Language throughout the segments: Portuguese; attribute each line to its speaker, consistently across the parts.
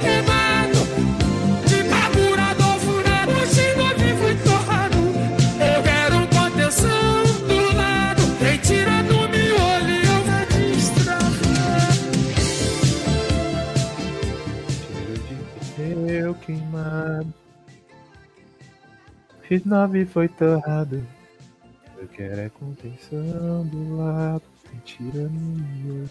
Speaker 1: queimado, de carburador furado, xingo vivo e torrado. Eu quero contenção do lado, quem tira do miolo e eu vou destravar.
Speaker 2: Cheiro de pneu queimado. X9 foi torrado. Eu quero é contenção do lado. Mentira minha,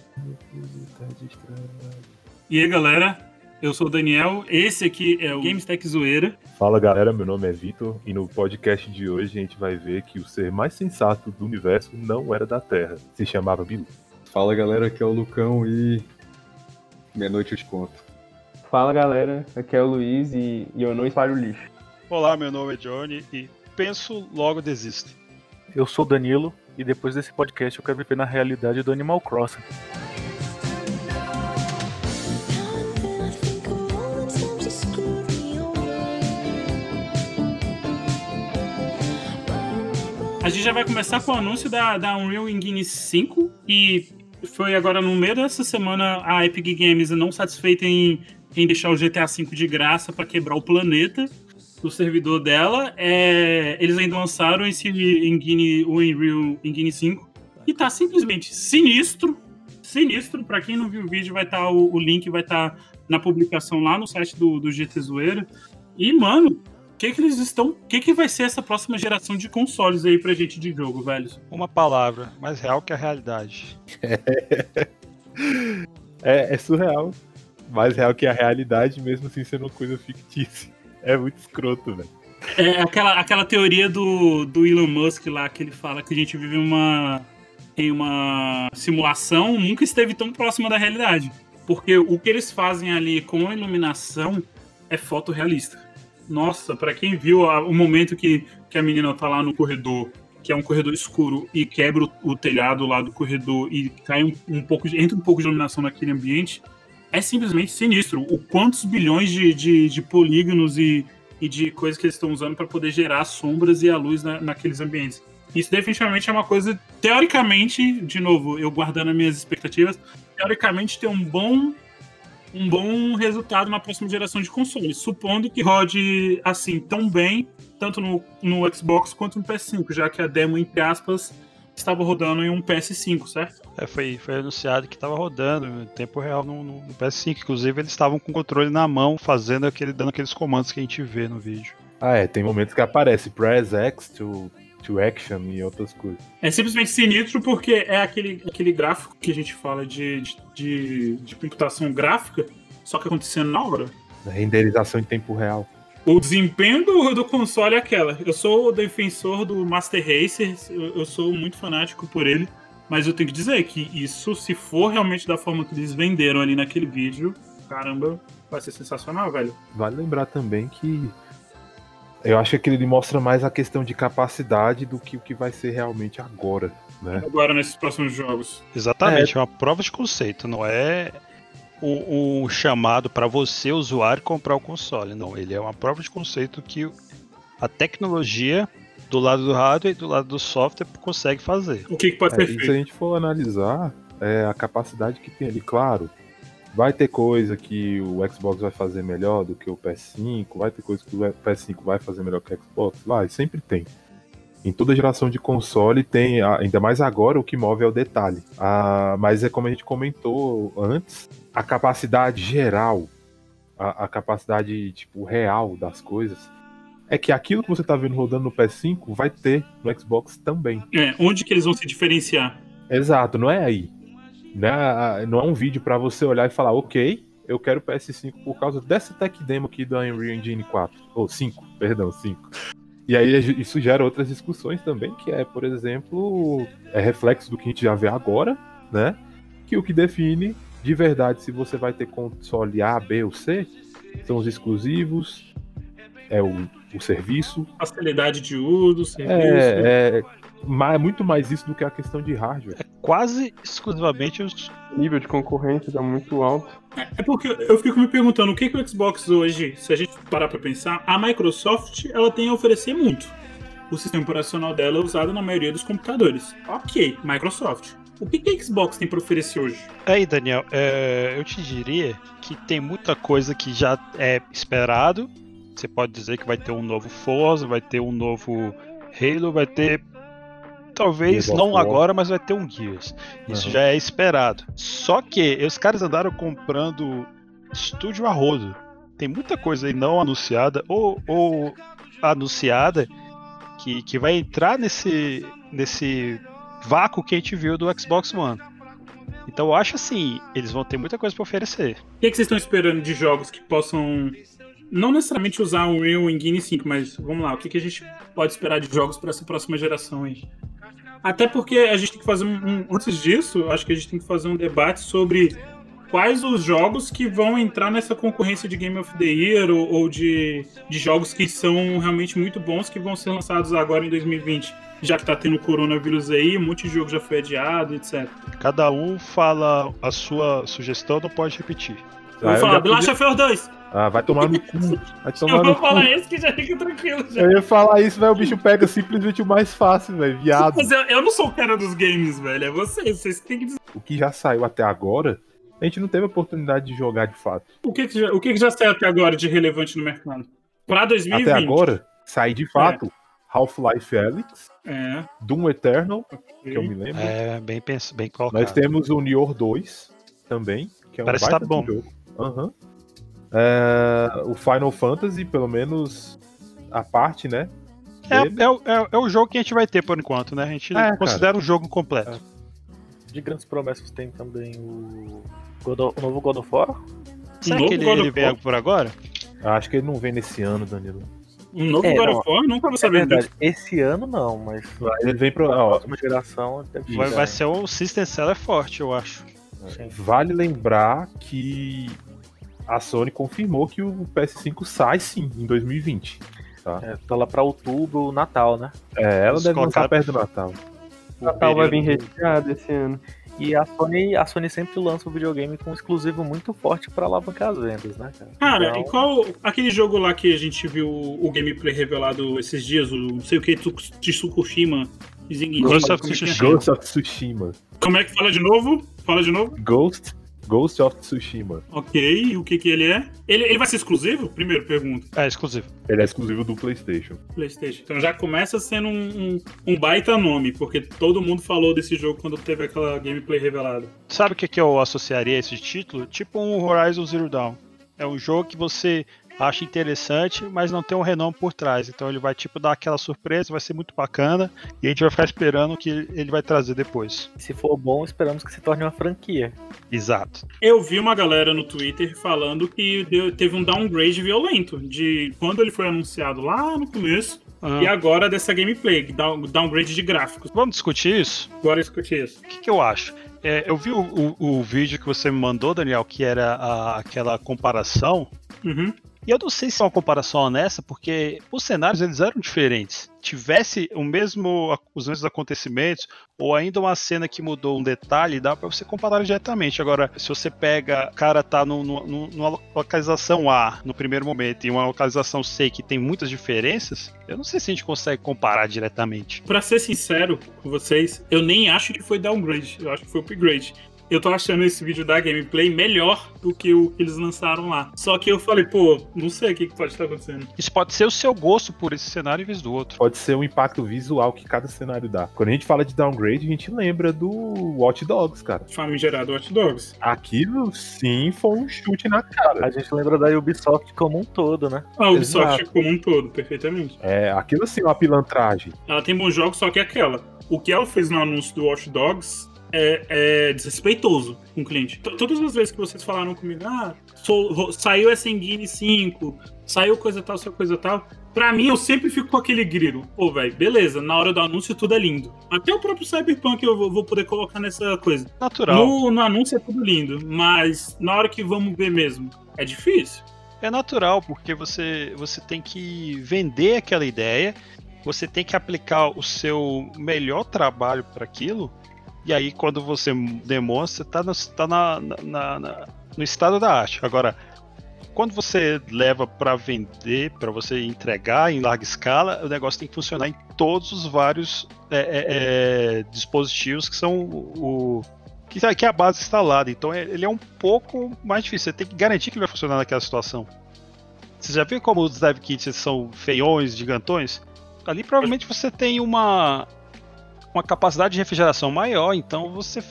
Speaker 2: tá destravado.
Speaker 3: E aí, galera? Eu sou o Daniel. Esse aqui é o GameStack Zoeira.
Speaker 2: Fala galera, meu nome é Vitor e no podcast de hoje a gente vai ver que o ser mais sensato do universo não era da Terra. Se chamava Bilu.
Speaker 4: Fala galera, aqui é o Lucão e. Meia-noite eu te conto.
Speaker 5: Fala galera, aqui é o Luiz e, e eu não espalho lixo.
Speaker 6: Olá, meu nome é Johnny e penso, logo desisto.
Speaker 7: Eu sou o Danilo e depois desse podcast eu quero viver na realidade do Animal Crossing.
Speaker 3: A gente já vai começar com o anúncio da, da Unreal Engine 5 e foi agora no meio dessa semana a Epic Games não satisfeita em, em deixar o GTA V de graça para quebrar o planeta do servidor dela. É, eles ainda lançaram esse Engine, o Unreal Engine 5 e tá simplesmente sinistro. Sinistro, para quem não viu o vídeo, vai estar tá, o, o, link vai estar tá na publicação lá no site do, do GT Zoeira. E, mano, que, que eles estão. O que, que vai ser essa próxima geração de consoles aí pra gente de jogo, velho?
Speaker 6: Uma palavra, mais real que a realidade.
Speaker 2: É, é surreal. Mais real que a realidade, mesmo assim sendo uma coisa fictícia. É muito escroto, velho.
Speaker 3: É aquela, aquela teoria do, do Elon Musk lá, que ele fala que a gente vive uma, em uma simulação, nunca esteve tão próxima da realidade. Porque o que eles fazem ali com a iluminação é fotorrealista. Nossa, para quem viu a, o momento que, que a menina tá lá no corredor, que é um corredor escuro, e quebra o, o telhado lá do corredor e cai um, um pouco de, entra um pouco de iluminação naquele ambiente, é simplesmente sinistro. O quantos bilhões de, de, de polígonos e, e de coisas que eles estão usando para poder gerar sombras e a luz na, naqueles ambientes. Isso definitivamente é uma coisa, teoricamente, de novo, eu guardando as minhas expectativas, teoricamente tem um bom um bom resultado na próxima geração de consoles, supondo que rode assim tão bem, tanto no, no Xbox quanto no PS5, já que a demo, entre aspas, estava rodando em um PS5, certo?
Speaker 6: É, foi, foi anunciado que estava rodando em tempo real no, no, no, PS5. Inclusive, eles estavam com o controle na mão, fazendo aquele, dando aqueles comandos que a gente vê no vídeo.
Speaker 2: Ah, é, tem momentos que aparece press X to, to action e outras coisas.
Speaker 3: É simplesmente sinistro porque é aquele, aquele gráfico que a gente fala de, de, de, de computação gráfica, só que acontecendo na hora.
Speaker 2: Renderização em tempo real
Speaker 3: o desempenho do, do, console é aquela. Eu sou o defensor do Master Racer, eu, eu, sou muito fanático por ele, mas eu tenho que dizer que isso, se for realmente da forma que eles venderam ali naquele vídeo, caramba, vai ser sensacional, velho.
Speaker 2: Vale lembrar também que eu acho que ele mostra mais a questão de capacidade do que o que vai ser realmente agora, né?
Speaker 3: Agora nesses próximos jogos.
Speaker 6: Exatamente, é, é uma prova de conceito, não é um, um chamado para você, usuário, comprar o console. Não, ele é uma prova de conceito que a tecnologia do lado do hardware e do lado do software consegue fazer.
Speaker 3: O que, que pode ser
Speaker 2: é,
Speaker 3: feito?
Speaker 2: Se a gente for analisar é, a capacidade que tem ali, claro, vai ter coisa que o Xbox vai fazer melhor do que o PS5, vai ter coisa que o PS5 vai fazer melhor que o Xbox, vai, sempre tem. Em toda geração de console tem, ainda mais agora, o que move é o detalhe. Ah, mas é como a gente comentou antes, a capacidade geral, a, a, capacidade tipo real das coisas, é que aquilo que você está vendo rodando no PS5 vai ter no Xbox também.
Speaker 3: É, onde que eles vão se diferenciar?
Speaker 2: Exato, não é aí. Não é, não é um vídeo para você olhar e falar, ok, eu quero PS5 por causa dessa tech demo aqui da Unreal Engine 4. Ou 5, perdão, 5. E aí isso gera outras discussões também, que é, por exemplo, é reflexo do que a gente já vê agora, né? Que o que define de verdade se você vai ter console A, B ou C são os exclusivos, é o, o serviço.
Speaker 3: Facilidade de uso, serviço.
Speaker 2: É, é, é muito mais isso do que a questão de hardware.
Speaker 6: É quase exclusivamente os.
Speaker 5: O nível de concorrência tá muito alto.
Speaker 3: É porque eu fico me perguntando o que, que o Xbox hoje, se a gente parar pra pensar, a Microsoft ela tem a oferecer muito. O sistema operacional dela é usado na maioria dos computadores. Ok, Microsoft. O que, que a Xbox tem pra oferecer hoje?
Speaker 6: Aí, Daniel, é, eu te diria que tem muita coisa que já é esperado. Você pode dizer que vai ter um novo Forza, vai ter um novo Halo, vai ter. Talvez não
Speaker 2: War.
Speaker 6: agora, mas vai ter um Gears. Isso
Speaker 2: Aham.
Speaker 6: já é esperado. Só que os caras andaram comprando estúdio a rodo. Tem muita coisa aí não anunciada ou, ou anunciada que, que vai entrar nesse, nesse vácuo que a gente viu do Xbox One. Então eu acho assim, eles vão ter muita coisa pra oferecer.
Speaker 3: O que, que vocês estão esperando de jogos que possam. Não necessariamente usar o Unreal Engine 5, mas vamos lá, o que, que a gente pode esperar de jogos para essa próxima geração aí? Até porque a gente tem que fazer um, um- Antes disso, acho que a gente tem que fazer um debate sobre quais os jogos que vão entrar nessa concorrência de Game of the Year ou, ou de, de jogos que são realmente muito bons que vão ser lançados agora em 2020. Já que tá tendo coronavírus aí, um monte de jogo já foi adiado, etc.
Speaker 6: Cada um fala a sua sugestão, não pode repetir.
Speaker 3: Eu
Speaker 2: Ah,
Speaker 3: vou
Speaker 2: eu
Speaker 3: falar, The Last of Us 2.
Speaker 2: Ah, vai tomar no cu. Vai
Speaker 3: Eu
Speaker 2: tomar
Speaker 3: vou
Speaker 2: no cu.
Speaker 3: falar esse que já fica tranquilo. Já.
Speaker 2: Eu ia falar isso, velho. O bicho pega simplesmente o mais fácil, velho. Viado.
Speaker 3: Mas eu, eu não sou o cara dos games, velho. É vocês. Vocês que têm que dizer.
Speaker 2: O que já saiu até agora, a gente não teve oportunidade de jogar de fato.
Speaker 3: O que, que, já, o que, que já saiu até agora de relevante no mercado? Pra 2020.
Speaker 2: Até agora, sair de fato Half-Life Alyx,
Speaker 3: É.
Speaker 2: Doom Eternal,
Speaker 3: ok.
Speaker 2: que eu me lembro.
Speaker 6: É bem, pens- bem colocado.
Speaker 2: Nós temos o Nior 2 também, que é um
Speaker 6: Parece
Speaker 2: baita
Speaker 6: tá bom.
Speaker 2: jogo. Aham. É, o Final Fantasy, pelo menos a parte, né?
Speaker 6: É, é, o- é, é o jogo que a gente vai ter por enquanto, né? A gente
Speaker 2: É, cara.
Speaker 6: considera um jogo completo.
Speaker 7: De grandes promessas tem também o, God of- o novo God of War.
Speaker 6: Será
Speaker 3: novo
Speaker 6: que ele,
Speaker 3: God
Speaker 6: ele vem por agora?
Speaker 2: Acho que ele não vem nesse ano, Danilo.
Speaker 3: Um novo
Speaker 7: É,
Speaker 3: God
Speaker 7: não.
Speaker 3: of War? Nunca vou
Speaker 7: É
Speaker 3: saber
Speaker 7: verdade,
Speaker 3: disso.
Speaker 7: esse ano não, mas
Speaker 2: Ele vem pro.
Speaker 7: a próxima geração
Speaker 6: Vai, vai ser um System Seller forte, eu acho.
Speaker 7: Sim.
Speaker 2: vale lembrar que a Sony confirmou que o PS5 sai sim em 2020.
Speaker 7: É, tá lá pra outubro, Natal, né?
Speaker 2: É, ela deve lançar perto do Natal.
Speaker 5: O Natal vai vir recheado esse ano.
Speaker 7: E a Sony, a Sony sempre lança o videogame com um exclusivo muito forte pra alavancar as vendas, né, cara?
Speaker 3: Cara,
Speaker 7: Então,
Speaker 3: e qual. Aquele jogo lá que a gente viu o gameplay revelado esses dias, o não sei o que, Tsukushima. Zing-
Speaker 6: Ghost of
Speaker 3: é é?
Speaker 6: Tsushima.
Speaker 2: Ghost of Tsushima.
Speaker 3: Como é que fala de novo? Fala de novo?
Speaker 2: Ghost, Ghost of Tsushima.
Speaker 3: Ok, e o que que ele é? Ele, ele vai ser exclusivo? Primeiro pergunta.
Speaker 6: É exclusivo.
Speaker 2: Ele é exclusivo do PlayStation.
Speaker 3: PlayStation. Então já começa sendo um, um, um baita nome, porque todo mundo falou desse jogo quando teve aquela gameplay revelada.
Speaker 6: Sabe o que, que eu associaria a esse título? Tipo um Horizon Zero Dawn. É um jogo que você acha interessante, mas não tem um renome por trás. Então ele vai tipo dar aquela surpresa, vai ser muito bacana e a gente vai ficar esperando o que ele vai trazer depois.
Speaker 7: se for bom, esperamos que se torne uma franquia.
Speaker 6: Exato.
Speaker 3: Eu vi uma galera no Twitter falando que deu- teve um downgrade violento de quando ele foi anunciado lá no começo
Speaker 6: Ah,
Speaker 3: e agora dessa gameplay, down- downgrade de gráficos.
Speaker 6: Vamos discutir isso?
Speaker 3: Agora escute isso.
Speaker 6: O que, que eu acho? É, eu vi o, o- o vídeo que você me mandou, Daniel, que era a- aquela comparação.
Speaker 3: Uhum.
Speaker 6: E eu não sei se é uma comparação honesta, porque os cenários eles eram diferentes. Tivesse o mesmo, os mesmos acontecimentos, ou ainda uma cena que mudou um detalhe, dá pra você comparar diretamente. Agora, se você pega, o cara tá num- num- numa localização A no primeiro momento e uma localização C que tem muitas diferenças, eu não sei se a gente consegue comparar diretamente.
Speaker 3: Pra ser sincero com vocês, eu nem acho que foi downgrade, eu acho que foi upgrade. Eu tô achando esse vídeo da gameplay melhor do que o que eles lançaram lá. Só que eu falei, pô, não sei o que que pode estar acontecendo.
Speaker 6: Isso pode ser o seu gosto por esse cenário em vez do outro.
Speaker 2: Pode ser o impacto visual que cada cenário dá. Quando a gente fala de downgrade, a gente lembra do Watch Dogs, cara.
Speaker 3: Famigerado Watch Dogs.
Speaker 2: Aquilo sim foi um chute na cara.
Speaker 7: A gente lembra da Ubisoft como um todo, né?
Speaker 3: A Ubisoft
Speaker 2: Exato.
Speaker 3: como um todo, perfeitamente.
Speaker 2: É, aquilo sim é uma pilantragem.
Speaker 3: Ela tem bons jogos, só que é aquela. O que ela fez no anúncio do Watch Dogs é, é desrespeitoso com o cliente. T- Todas as vezes que vocês falaram comigo, ah, sou- saiu essa Engine 5, saiu coisa tal, saiu coisa tal. Pra mim, eu sempre fico com aquele grilo. Pô, velho, beleza, na hora do anúncio tudo é lindo. Até o próprio Cyberpunk eu vou, vou poder colocar nessa coisa.
Speaker 6: Natural.
Speaker 3: No, no anúncio é tudo lindo, mas na hora que vamos ver mesmo, é difícil.
Speaker 6: É natural, porque você, você tem que vender aquela ideia, você tem que aplicar o seu melhor trabalho para aquilo, e aí quando você demonstra, tá, no, tá na, na- na- no estado da arte. Agora, quando você leva para vender, para você entregar em larga escala, o negócio tem que funcionar em todos os vários é, é, é, dispositivos que são o, que, que é a base instalada. Então é- ele é um pouco mais difícil. Você tem que garantir que ele vai funcionar naquela situação. Você já viu como os dev kits são feiões, gigantões? Ali provavelmente você tem uma uma capacidade de refrigeração maior, então você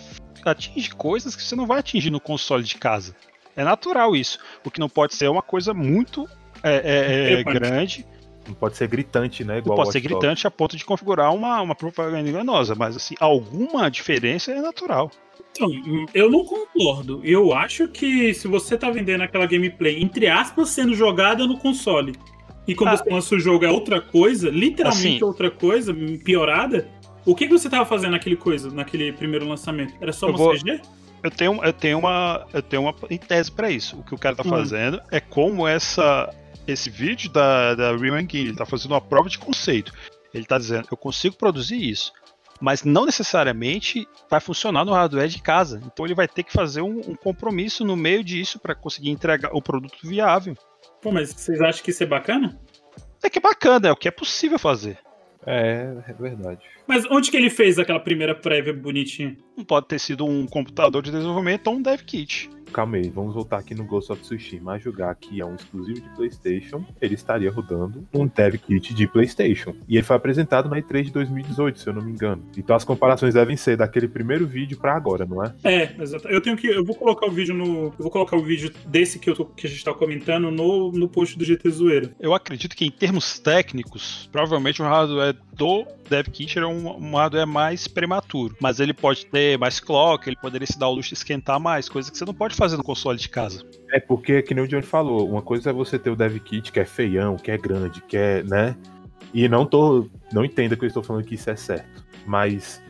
Speaker 6: atinge coisas que você não vai atingir no console de casa. É natural isso. O que não pode ser é uma coisa muito é, é, é, grande,
Speaker 2: Não pode ser gritante, né?
Speaker 6: não
Speaker 2: Igual
Speaker 6: pode ser gritante a ponto de configurar uma, uma propaganda enganosa, mas assim, alguma diferença é natural.
Speaker 3: Então, eu não concordo. Eu acho que se você tá vendendo aquela gameplay, entre aspas, sendo jogada no console, e quando
Speaker 6: Ah.
Speaker 3: você lança o jogo é outra coisa, literalmente
Speaker 6: Assim.
Speaker 3: outra coisa, piorada, o que, que você tava fazendo naquele coisa, naquele primeiro lançamento? Era só
Speaker 6: Eu
Speaker 3: uma
Speaker 6: vou-
Speaker 3: CG?
Speaker 6: Eu tenho, eu tenho uma, eu tenho uma tese para isso. O que o cara tá
Speaker 3: Hum.
Speaker 6: fazendo é como essa, esse vídeo da, da Real Engine, ele tá fazendo uma prova de conceito. Ele tá dizendo, eu consigo produzir isso, mas não necessariamente vai funcionar no hardware de casa. Então ele vai ter que fazer um, um compromisso no meio disso para conseguir entregar o produto viável.
Speaker 3: Pô, mas vocês acham que isso é bacana?
Speaker 6: É que é bacana, é o que é possível fazer.
Speaker 2: É, é verdade.
Speaker 3: Mas onde que ele fez aquela primeira prévia bonitinha?
Speaker 6: Não pode ter sido um computador de desenvolvimento ou um dev kit.
Speaker 2: Calma aí, vamos voltar aqui no Ghost of Tsushima a jogar que é um exclusivo de PlayStation. Ele estaria rodando um dev kit de PlayStation. E ele foi apresentado na E3 de 2018, se eu não me engano. Então as comparações devem ser daquele primeiro vídeo pra agora, não é?
Speaker 3: É, exato. Eu tenho que. Eu vou colocar o vídeo no. Eu vou colocar o vídeo desse que, eu tô- que a gente tá comentando no, no post do GT Zoeira.
Speaker 6: Eu acredito que em termos técnicos, provavelmente o hardware do DevKit é um, um hardware mais prematuro. Mas ele pode ter mais clock, ele poderia se dar o luxo de esquentar mais, coisa que você não pode fazer no console de casa.
Speaker 2: É porque, que nem o Johnny falou, uma coisa é você ter o dev kit que é feião, que é grande, que é, né? E não tô. Não entenda que eu estou falando que isso é certo. Mas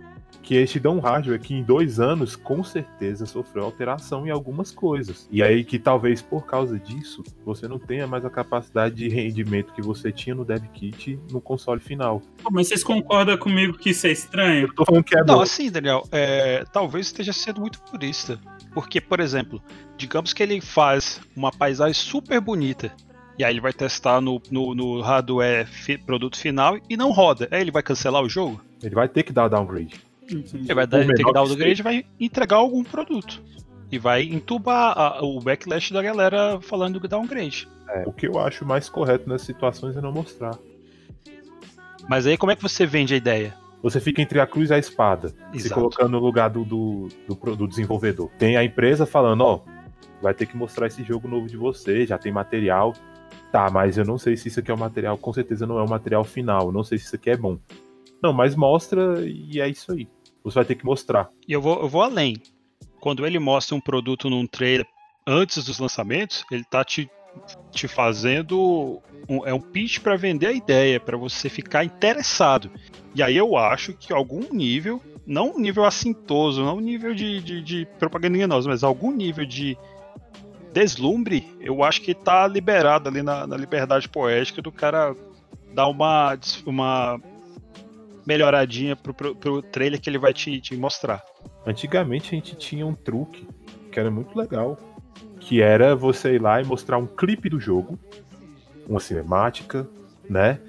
Speaker 2: que eles te dão um hardware que em dois anos, com certeza, sofreu alteração em algumas coisas. E aí que talvez por causa disso, você não tenha mais a capacidade de rendimento que você tinha no dev kit no console final.
Speaker 3: Mas vocês concordam comigo que isso é estranho?
Speaker 2: Eu tô falando que é
Speaker 6: Não,
Speaker 2: bom.
Speaker 6: assim, Daniel, é, talvez esteja sendo muito purista. Porque, por exemplo, digamos que ele faz uma paisagem super bonita. E aí ele vai testar no, no, no hardware fi- produto final e não roda. Aí ele vai cancelar o jogo?
Speaker 2: Ele vai ter que dar downgrade.
Speaker 6: Ele vai dar, ter que o
Speaker 2: que
Speaker 6: upgrade e vai entregar algum produto. E vai entubar a- o backlash da galera falando do downgrade.
Speaker 2: É, o que eu acho mais correto nessas situações é não mostrar.
Speaker 6: Mas aí como é que você vende a ideia?
Speaker 2: Você fica entre a cruz e a espada. se
Speaker 6: Exato.
Speaker 2: colocando no lugar do, do, do, do desenvolvedor. Tem a empresa falando, ó, vai ter que mostrar esse jogo novo de você, já tem material. Tá, mas eu não sei se isso aqui é o material, com certeza não é o material final, não sei se isso aqui é bom. Não, mas mostra e é isso aí. Você vai ter que mostrar.
Speaker 6: E eu vou, eu vou além. Quando ele mostra um produto num trailer antes dos lançamentos, ele tá te, te fazendo um, é um pitch para vender a ideia, para você ficar interessado. E aí eu acho que algum nível, não um nível assintoso, não um nível de, de, de propaganda enganosa, mas algum nível de deslumbre, eu acho que tá liberado ali na, na liberdade poética do cara dar uma, uma melhoradinha pro, pro, pro trailer que ele vai te, te mostrar.
Speaker 2: Antigamente a gente tinha um truque que era muito legal, que era você ir lá e mostrar um clipe do jogo, uma cinemática, né?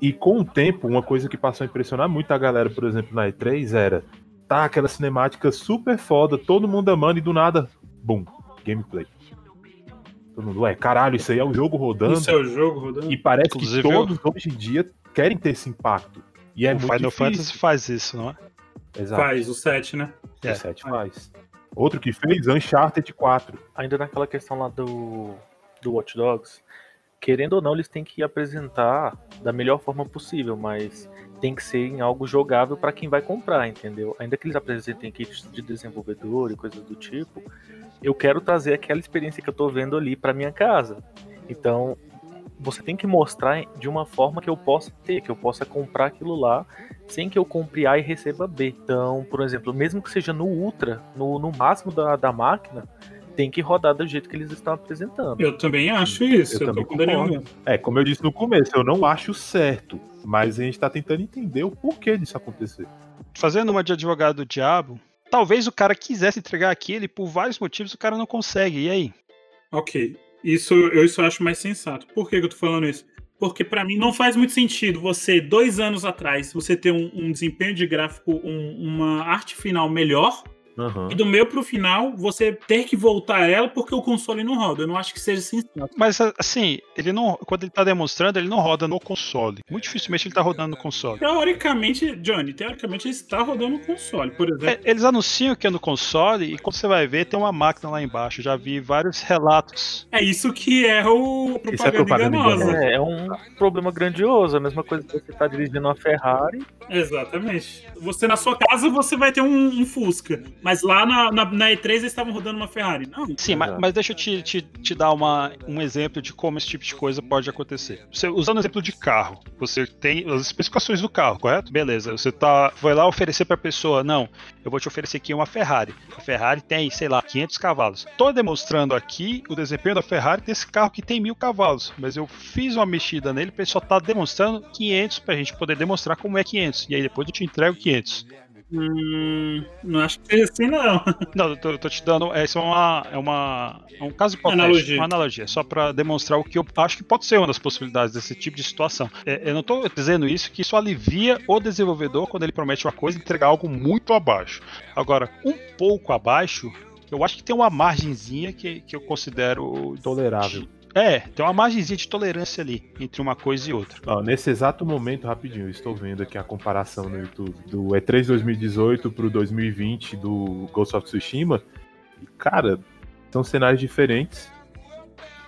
Speaker 2: E com o tempo, uma coisa que passou a impressionar muito a galera, por exemplo, na E3 era tá aquela cinemática super foda, todo mundo amando e do nada, bum, gameplay. Todo mundo, ué, caralho, isso aí é o jogo rodando.
Speaker 3: Isso é o jogo rodando?
Speaker 2: E parece
Speaker 6: Inclusive,
Speaker 2: que todos hoje em dia querem ter esse impacto. E é
Speaker 6: o
Speaker 2: muito
Speaker 6: Final
Speaker 2: difícil.
Speaker 6: Fantasy faz isso, não é?
Speaker 2: Exato.
Speaker 3: Faz, o 7, né?
Speaker 6: É.
Speaker 2: O 7 faz. Outro que fez, Uncharted 4.
Speaker 7: Ainda naquela questão lá do, do Watch Dogs, querendo ou não, eles têm que apresentar da melhor forma possível, mas tem que ser em algo jogável para quem vai comprar, entendeu? Ainda que eles apresentem kits de desenvolvedor e coisas do tipo, eu quero trazer aquela experiência que eu tô vendo ali para minha casa. Então, você tem que mostrar de uma forma que eu possa ter, que eu possa comprar aquilo lá sem que eu compre A e receba B. Então, por exemplo, mesmo que seja no Ultra, no, no máximo da, da máquina, tem que rodar do jeito que eles estão apresentando.
Speaker 3: Eu também acho isso.
Speaker 2: Eu
Speaker 3: Eu,
Speaker 2: também
Speaker 3: tô com o Daniel
Speaker 2: concordo.
Speaker 3: mesmo.
Speaker 2: É, como eu disse no começo, eu não acho certo. Mas a gente tá tentando entender o porquê disso acontecer.
Speaker 6: Fazendo uma de advogado do diabo, talvez o cara quisesse entregar aquilo e por vários motivos o cara não consegue. E aí?
Speaker 3: Ok. Isso eu isso acho mais sensato. Por que, que eu tô falando isso? Porque pra mim não faz muito sentido você, dois anos atrás, você ter um, um desempenho de gráfico, um- uma arte final melhor,
Speaker 2: Aham.
Speaker 3: e do meio pro final você ter que voltar a ela porque o console não roda. Eu não acho que seja sensato.
Speaker 6: Mas assim, ele não. Quando ele tá demonstrando, ele não roda no console. Muito dificilmente ele tá rodando no console.
Speaker 3: Teoricamente, Johnny, teoricamente ele está rodando no console, por exemplo.
Speaker 6: É, Eles anunciam que é no console e quando você vai ver, tem uma máquina lá embaixo. Já vi vários relatos.
Speaker 3: É isso que é o
Speaker 2: Isso é
Speaker 3: propaganda,
Speaker 2: propaganda
Speaker 3: enganosa.
Speaker 2: enganosa.
Speaker 7: É, é um problema grandioso. A mesma coisa que você tá dirigindo uma Ferrari.
Speaker 3: Exatamente. Você na sua casa você vai ter um, um Fusca, mas lá na, na, na E3 eles estavam rodando uma Ferrari. Não.
Speaker 6: Sim, mas, mas deixa eu te, te, te dar uma, um exemplo de como esse tipo de coisa pode acontecer. Você, usando o exemplo de carro, você tem as especificações do carro, correto? Beleza, você tá, vai lá oferecer pra pessoa, não, eu vou te oferecer aqui uma Ferrari. A Ferrari tem, sei lá, 500 cavalos. Tô demonstrando aqui o desempenho da Ferrari desse carro que tem mil cavalos, mas eu fiz uma mexida nele, ele só tá demonstrando 500 pra gente poder demonstrar como é 500. E aí depois eu te entrego 500.
Speaker 3: Hum, não acho que seja assim, não.
Speaker 6: Não, eu tô, eu tô te dando. Essa é uma. É, uma, é um caso hipotético.
Speaker 3: Analogia.
Speaker 6: Uma analogia. Só pra demonstrar o que eu acho que pode ser uma das possibilidades desse tipo de situação. É, eu não tô dizendo isso que isso alivia o desenvolvedor quando ele promete uma coisa e entregar algo muito abaixo. Agora, um pouco abaixo. Eu acho que tem uma margenzinha que, que eu considero.
Speaker 2: Tolerável.
Speaker 6: É, tem uma margenzinha de tolerância ali entre uma coisa e outra.
Speaker 2: Ó, nesse exato momento, rapidinho, eu estou vendo aqui a comparação no YouTube do E3 2018 pro 2020 do Ghost of Tsushima. E, cara, são cenários diferentes.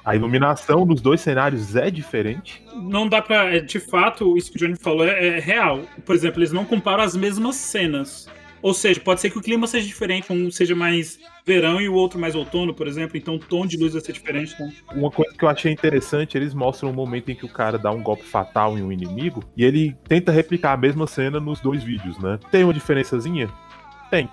Speaker 2: A iluminação dos dois cenários é diferente.
Speaker 3: Não dá pra. é, De fato, isso que o Johnny falou é, é real. Por exemplo, eles não comparam as mesmas cenas. Ou seja, pode ser que o clima seja diferente, um seja mais verão e o outro mais outono, por exemplo. Então o tom de luz vai ser diferente. Então...
Speaker 2: Uma coisa que eu achei interessante, eles mostram um momento em que o cara dá um golpe fatal em um inimigo e ele tenta replicar a mesma cena nos dois vídeos, né? Tem uma diferençazinha? Tem.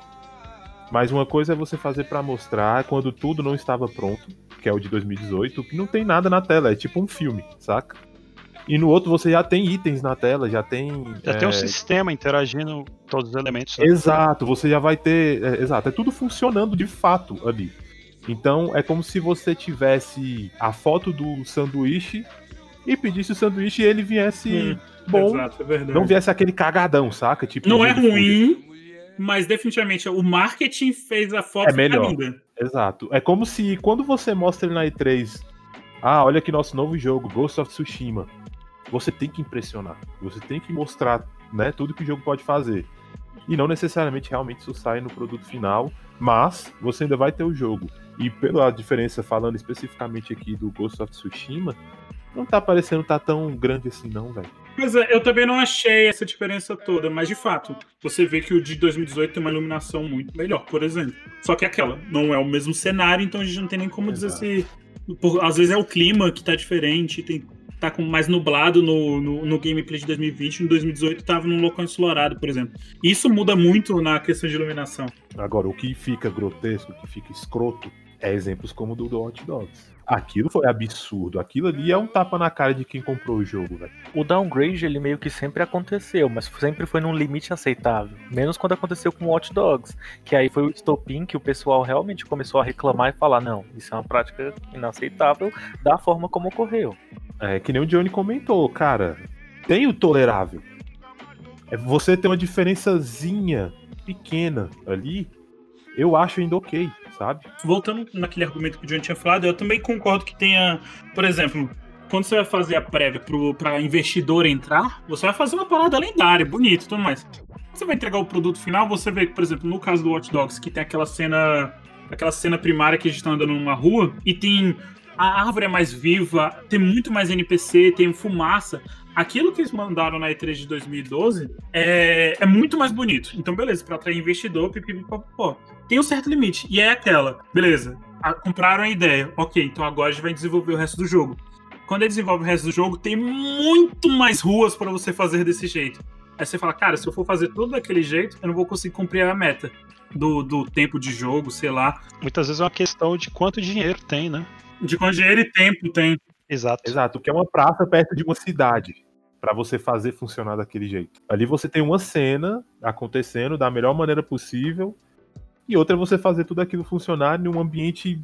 Speaker 2: Mas uma coisa é você fazer pra mostrar quando tudo não estava pronto, que é o de 2018, que não tem nada na tela, é tipo um filme, saca? E no outro você já tem itens na tela, já tem.
Speaker 6: Já
Speaker 2: é,
Speaker 6: tem um sistema interagindo todos os elementos. né?
Speaker 2: Exato, você já vai ter. é, exato, é tudo funcionando de fato ali. Então é como se você tivesse a foto do sanduíche e pedisse o sanduíche e ele viesse
Speaker 3: Hum,
Speaker 2: bom.
Speaker 3: Exato, é verdade.
Speaker 2: Não viesse aquele cagadão, saca? Tipo,
Speaker 3: Não é ruim, mas definitivamente o marketing fez a foto
Speaker 2: É melhor.
Speaker 3: ficar linda.
Speaker 2: Exato. É como se quando você mostra ele na E3, ah, olha aqui nosso novo jogo, Ghost of Tsushima. Você tem que impressionar. Você tem que mostrar, né, tudo que o jogo pode fazer. E não necessariamente realmente isso sai no produto final, mas você ainda vai ter o jogo. E pela diferença, falando especificamente aqui do Ghost of Tsushima, não tá parecendo tá tão grande assim não, velho.
Speaker 3: Mas é, eu também não achei essa diferença toda, mas de fato, você vê que o de 2018 tem uma iluminação muito melhor, por exemplo. Só que é aquela, não é o mesmo cenário, então a gente não tem nem como dizer se. por- às vezes é o clima que tá diferente, tem, tá com mais nublado no, no, no gameplay de 2020, no 2018 tava num local ensolarado, por exemplo. Isso muda muito na questão de iluminação.
Speaker 2: Agora, o que fica grotesco, o que fica escroto, é exemplos como o do do Hot Dogs. Aquilo foi absurdo. Aquilo ali é um tapa na cara de quem comprou o jogo, velho.
Speaker 7: O downgrade, ele meio que sempre aconteceu, mas sempre foi num limite aceitável. Menos quando aconteceu com Watch Dogs, que aí foi o estopim que o pessoal realmente começou a reclamar e falar: não, isso é uma prática inaceitável da forma como ocorreu.
Speaker 2: É que nem o Johnny comentou, cara. Tem o tolerável. É você ter uma diferençazinha pequena ali, eu acho ainda ok, sabe?
Speaker 3: voltando naquele argumento que o John tinha falado, eu também concordo que tenha, por exemplo, quando você vai fazer a prévia pro, pra investidor entrar, você vai fazer uma parada lendária, bonita e tudo mais. Você vai entregar o produto final, você vê que, por exemplo, no caso do Watch Dogs, que tem aquela cena. Aquela cena primária que a gente tá andando numa rua e tem. A árvore é mais viva, tem muito mais NPC, tem fumaça. Aquilo que eles mandaram na E3 de 2012 é, é muito mais bonito. Então, beleza, pra atrair investidor, pipipipopó. Tem um certo limite. E é aquela, beleza, a- compraram a ideia. Ok, então agora a gente vai desenvolver o resto do jogo. Quando ele desenvolve o resto do jogo, tem muito mais ruas pra você fazer desse jeito. Aí você fala, cara, se eu for fazer tudo daquele jeito, eu não vou conseguir cumprir a meta do, do tempo de jogo, sei lá.
Speaker 6: Muitas vezes é uma questão de quanto dinheiro tem, né?
Speaker 3: De quanto dinheiro e tempo tem.
Speaker 6: Exato.
Speaker 2: Exato, que é uma praça perto de uma cidade. Pra você fazer funcionar daquele jeito. Ali você tem uma cena acontecendo da melhor maneira possível. E outra é você fazer tudo aquilo funcionar em um ambiente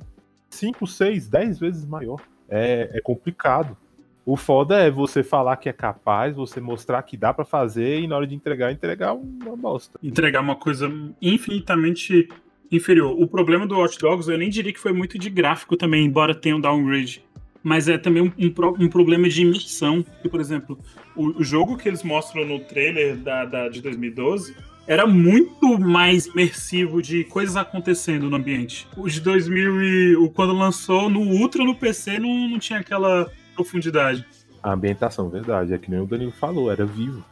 Speaker 2: 5, 6, 10 vezes maior. é, é complicado. O foda é você falar que é capaz, você mostrar que dá pra fazer e na hora de entregar, entregar uma bosta.
Speaker 3: Entregar uma coisa infinitamente inferior. O problema do Watch Dogs, eu nem diria que foi muito de gráfico também, embora tenha um downgrade. Mas é também um, um um problema de imersão. Que, por exemplo, o, o jogo que eles mostram no trailer da, da- de 2012 era muito mais imersivo de coisas acontecendo no ambiente. O de 2000 e o quando lançou no Ultra no PC não, não tinha aquela profundidade.
Speaker 2: A ambientação, verdade, é que nem o Danilo falou, era vivo.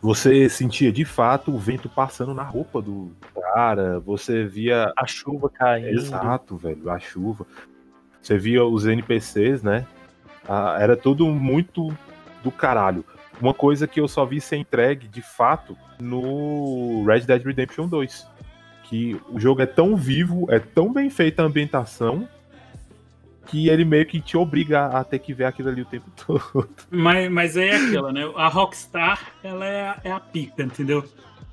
Speaker 2: Você sentia de fato o vento passando na roupa do cara, você via
Speaker 7: A chuva caindo.
Speaker 2: Exato, velho, a chuva. Você via os NPCs, né? Ah, era tudo muito do caralho. Uma coisa que eu só vi ser entregue de fato no Red Dead Redemption 2. Que o jogo é tão vivo, é tão bem feita a ambientação, que ele meio que te obriga a ter que ver aquilo ali o tempo todo.
Speaker 3: Mas, mas é aquela, né? A Rockstar, ela é, a- é a pica, entendeu?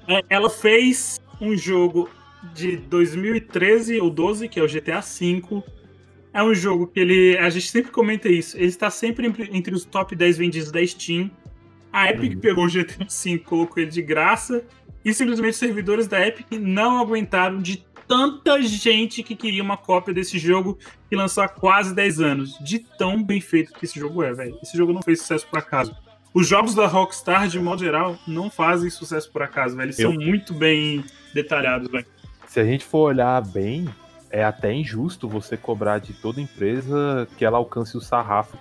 Speaker 3: É, Ela fez um jogo de 2013 ou 12, que é o GTA V. É um jogo que ele. A gente sempre comenta isso. Ele está sempre entre, os top 10 vendidos da Steam. A Epic
Speaker 2: Uhum.
Speaker 3: pegou o GTA V, colocou ele de graça. E simplesmente os servidores da Epic não aguentaram de tanta gente que queria uma cópia desse jogo que lançou há quase 10 anos. De tão bem feito que esse jogo é, velho. Esse jogo não fez sucesso por acaso. Os jogos da Rockstar, de modo geral, não fazem sucesso por acaso, velho. Eles
Speaker 2: Eu-
Speaker 3: são muito bem detalhados, velho.
Speaker 2: Se a gente for olhar bem, é até injusto você cobrar de toda empresa que ela alcance o sarrafo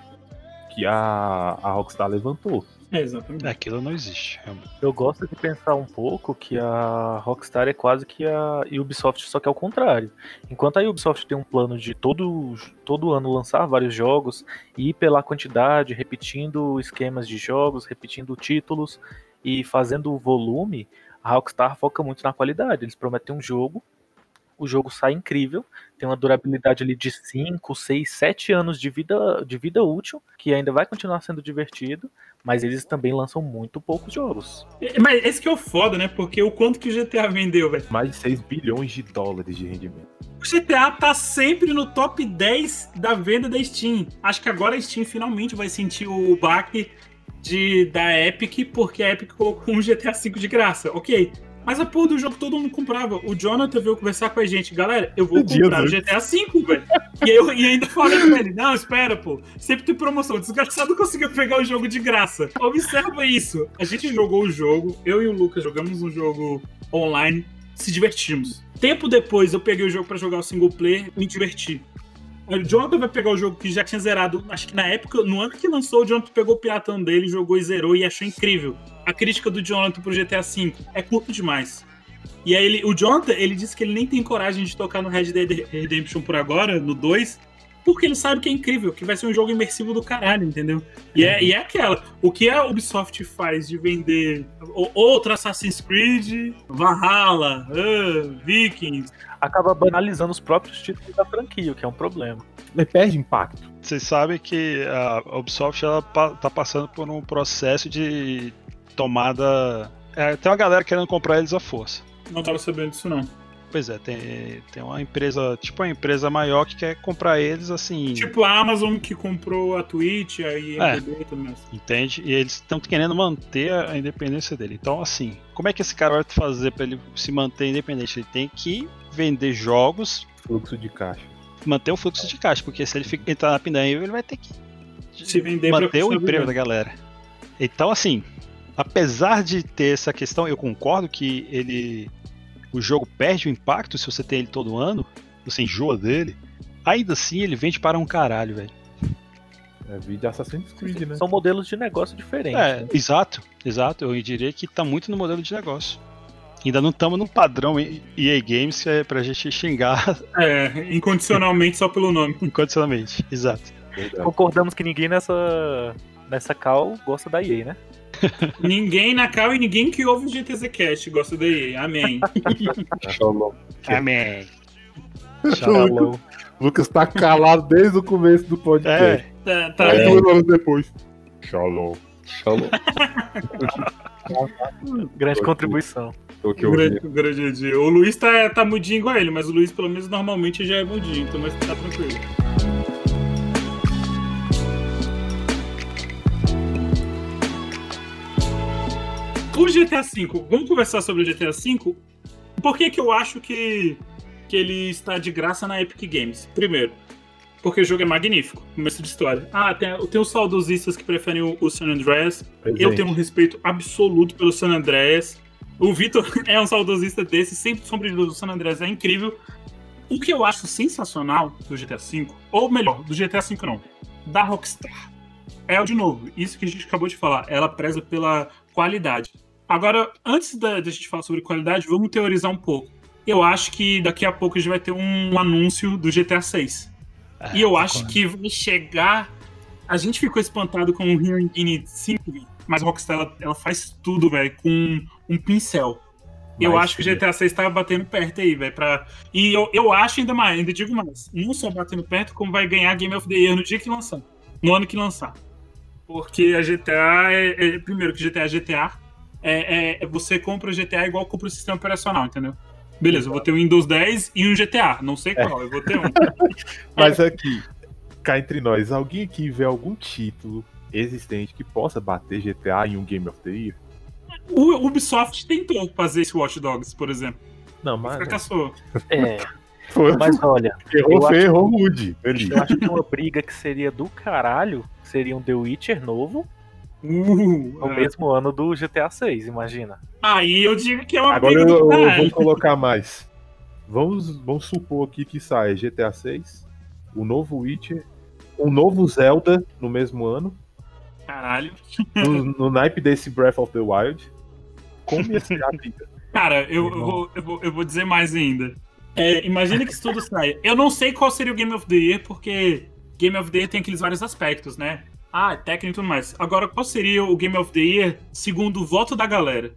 Speaker 2: que a, a Rockstar levantou.
Speaker 3: É, exatamente.
Speaker 6: Aquilo não existe. realmente.
Speaker 7: Eu gosto de pensar um pouco que a Rockstar é quase que a Ubisoft, só que é o contrário. Enquanto a Ubisoft tem um plano de todo, todo ano lançar vários jogos e ir pela quantidade, repetindo esquemas de jogos, repetindo títulos e fazendo volume, a Rockstar foca muito na qualidade. Eles prometem um jogo, o jogo sai incrível, tem uma durabilidade ali de 5, 6, 7 anos de vida, de vida útil, que ainda vai continuar sendo divertido, mas eles também lançam muito poucos jogos.
Speaker 3: É, Mas esse que é o foda, né? Porque o quanto que o GTA vendeu, velho.
Speaker 2: Mais de 6 bilhões de dólares de rendimento.
Speaker 3: O GTA tá sempre no top 10 da venda da Steam. Acho que agora a Steam finalmente vai sentir o baque de, da Epic, porque a Epic colocou um GTA V de graça. Ok. Mas a porra do jogo todo mundo comprava. O Jonathan veio conversar com a gente. Galera, eu vou
Speaker 2: Dias
Speaker 3: comprar o. GTA V, velho. E, eu, e ainda falei com ele, não, espera, pô. Sempre tem promoção. O Desgraçado conseguiu pegar o jogo de graça. Observa isso. A gente jogou o jogo, eu e o Lucas jogamos um jogo online, se divertimos. Tempo depois eu peguei o jogo pra jogar o single player, me diverti. O Jonathan vai pegar o jogo que já tinha zerado, acho que na época, no ano que lançou, o Jonathan pegou o piratão dele, jogou e zerou e achou incrível. A crítica do Jonathan pro GTA V é curto demais. E aí ele, o Jonathan, ele disse que ele nem tem coragem de tocar no Red Dead Redemption por agora, no 2, porque ele sabe que é incrível, que vai ser um jogo imersivo do caralho, entendeu? E é, e é aquela, o que a Ubisoft faz de vender outro Assassin's Creed, Valhalla, ah, Vikings,
Speaker 7: Acaba banalizando os próprios títulos da franquia, o que é um problema.
Speaker 2: Mas perde impacto.
Speaker 6: Vocês sabem que a Ubisoft ela tá passando por um processo de tomada. É, tem uma galera querendo comprar eles à força.
Speaker 3: não tava sabendo disso não.
Speaker 6: Pois é, tem, tem uma empresa, tipo uma empresa maior que quer comprar eles assim.
Speaker 3: Tipo a Amazon que comprou a Twitch, a IMDb e tudo mais.
Speaker 6: Entende? E eles estão querendo manter a independência dele. Então, assim, como é que esse cara vai fazer pra ele se manter independente? Ele tem que vender jogos,
Speaker 2: Fluxo de caixa.
Speaker 6: manter o fluxo de caixa, porque se ele fica- entrar na pindainha, ele vai ter que
Speaker 3: Se vender
Speaker 6: manter o emprego da galera. Então, assim, apesar de ter essa questão, eu concordo que ele. O jogo perde o impacto se você tem ele todo ano, você enjoa dele. Ainda assim, ele vende para um caralho, velho.
Speaker 2: É vídeo Assassin's Creed, né?
Speaker 7: São modelos de negócio diferentes.
Speaker 6: É,
Speaker 7: né?
Speaker 6: exato, exato. Eu diria que tá muito no modelo de negócio. Ainda não estamos no padrão EA Games que é pra gente xingar
Speaker 3: É, incondicionalmente só pelo nome.
Speaker 6: incondicionalmente. Exato.
Speaker 2: Verdade.
Speaker 7: Concordamos que ninguém nessa, nessa call gosta da EA, né?
Speaker 3: Ninguém na cal e ninguém que ouve o GTZ Cast gosta da EA. Amém.
Speaker 2: Shalom.
Speaker 6: Amém.
Speaker 2: Lucas, Lucas tá calado desde o começo do podcast.
Speaker 6: É,
Speaker 3: Tá, tá
Speaker 2: Aí
Speaker 3: bem.
Speaker 2: duas horas depois. Shalom.
Speaker 4: Shalom.
Speaker 7: Grande contribuição.
Speaker 4: Tô aqui ouvindo.
Speaker 3: Grande, grande dia. O Luiz tá, tá mudinho igual ele, mas o Luiz, pelo menos, normalmente já é mudinho, então mas tá tranquilo. O GTA V, vamos conversar sobre o GTA V? Por que, que eu acho que, que ele está de graça na Epic Games? Primeiro, porque o jogo é magnífico, começo de história. Ah, tem, tem os saudosistas que preferem o, o San Andreas. Eu
Speaker 2: Presente.
Speaker 3: tenho um respeito absoluto pelo San Andreas. O Vitor é um saudosista desse, sempre sombra. O San Andreas é incrível. O que eu acho sensacional do GTA V, ou melhor, do GTA V não, da Rockstar, é o de novo, isso que a gente acabou de falar, ela preza pela qualidade. Agora, antes da, da gente falar sobre qualidade, vamos teorizar um pouco. Eu acho que daqui a pouco a gente vai ter um anúncio do GTA 6. E eu acho que vai chegar. A gente ficou espantado com o Rio Engine 5, mas a Rockstar ela, ela faz tudo, velho, com um pincel. Eu
Speaker 2: Mas
Speaker 3: acho que o GTA 6 tá batendo perto aí, velho. Pra... E eu, eu acho ainda mais, ainda digo mais. Não só batendo perto, como vai ganhar Game of the Year no dia que lançar. No ano que lançar. Porque a GTA é. é- primeiro, que GTA é GTA. É, é- é- você compra o GTA igual compra o sistema operacional, entendeu? Beleza, eu vou ter um Windows 10 e um GTA. Não sei qual, eu vou ter um.
Speaker 2: Mas aqui, cá entre nós, alguém aqui vê algum título existente que possa bater GTA em um Game of the Year?
Speaker 3: O Ubisoft tentou fazer esse Watch Dogs, por exemplo.
Speaker 2: Não, mas.
Speaker 3: Fracassou.
Speaker 7: É,
Speaker 2: Foi,
Speaker 7: mas olha,
Speaker 2: errou
Speaker 7: eu
Speaker 2: feio,
Speaker 7: acho-
Speaker 2: errou rude.
Speaker 7: Eu acho que uma briga que seria do caralho seria um The Witcher novo
Speaker 3: Uh,
Speaker 7: no
Speaker 3: é.
Speaker 7: mesmo ano do GTA 6, imagina.
Speaker 3: Aí eu digo que é uma
Speaker 2: Agora eu, eu vou colocar mais. Vamos, vamos supor aqui que sai GTA 6, o novo Witcher, um novo Zelda no mesmo ano,
Speaker 3: Caralho.
Speaker 2: no, no naipe desse Breath of the Wild. Como ia ser a briga?
Speaker 3: Cara, eu, eu, vou, eu, vou, eu vou dizer mais ainda. É, imagina que isso tudo saia. Eu não sei qual seria o Game of the Year, porque Game of the Year tem aqueles vários aspectos, né? Ah, técnico e tudo mais. Agora, qual seria o Game of the Year segundo o voto da galera?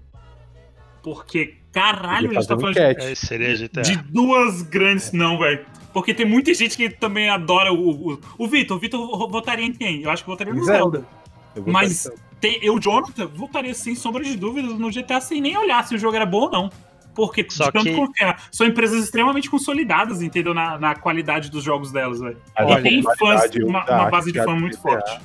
Speaker 3: Porque, caralho, a gente tá falando
Speaker 2: um
Speaker 3: de.
Speaker 6: É, seria GTA.
Speaker 3: de duas grandes. Não, velho. Porque tem muita gente que também adora o. O, o Vitor. O Vitor votaria em quem? Eu acho que votaria no
Speaker 2: Zelda.
Speaker 3: Zelda.
Speaker 2: Eu
Speaker 3: Mas tem, eu, Jonathan, votaria sem sombra de dúvidas no GTA sem nem olhar se o jogo era bom ou não. Porque,
Speaker 6: Só
Speaker 3: de tanto
Speaker 6: que-
Speaker 3: confiar, são empresas extremamente consolidadas, entendeu? Na, na qualidade dos jogos delas, velho. E tem fãs, uma, uma base de fã muito
Speaker 2: GTA
Speaker 3: forte.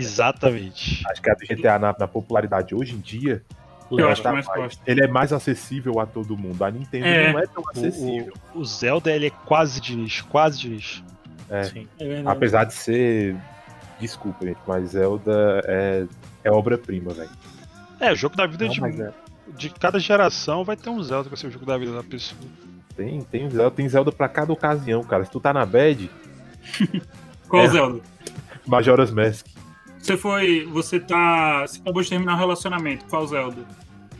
Speaker 6: Exatamente.
Speaker 2: Acho que a do GTA na, na popularidade hoje em dia,
Speaker 3: Eu acho que
Speaker 2: tá
Speaker 3: mais forte.
Speaker 2: ele é mais acessível a todo mundo. A Nintendo
Speaker 3: É.
Speaker 2: não é tão
Speaker 6: O,
Speaker 2: acessível.
Speaker 6: o, o Zelda ele é quase de nicho, quase de nicho.
Speaker 2: É.
Speaker 7: Sim.
Speaker 3: É.
Speaker 2: Apesar de ser. Desculpa, gente, mas Zelda é, é obra-prima, velho.
Speaker 6: É, o jogo da vida
Speaker 7: Não,
Speaker 6: de,
Speaker 7: é.
Speaker 6: de cada geração vai ter um Zelda que vai ser o jogo da vida da pessoa.
Speaker 2: Tem, tem, Zelda, tem Zelda pra cada ocasião, cara. Se tu tá na bad,
Speaker 3: Qual
Speaker 2: É.
Speaker 3: Zelda?
Speaker 2: Majora's Mask.
Speaker 3: Você foi. Você tá. Você acabou de terminar um relacionamento. Qual Zelda?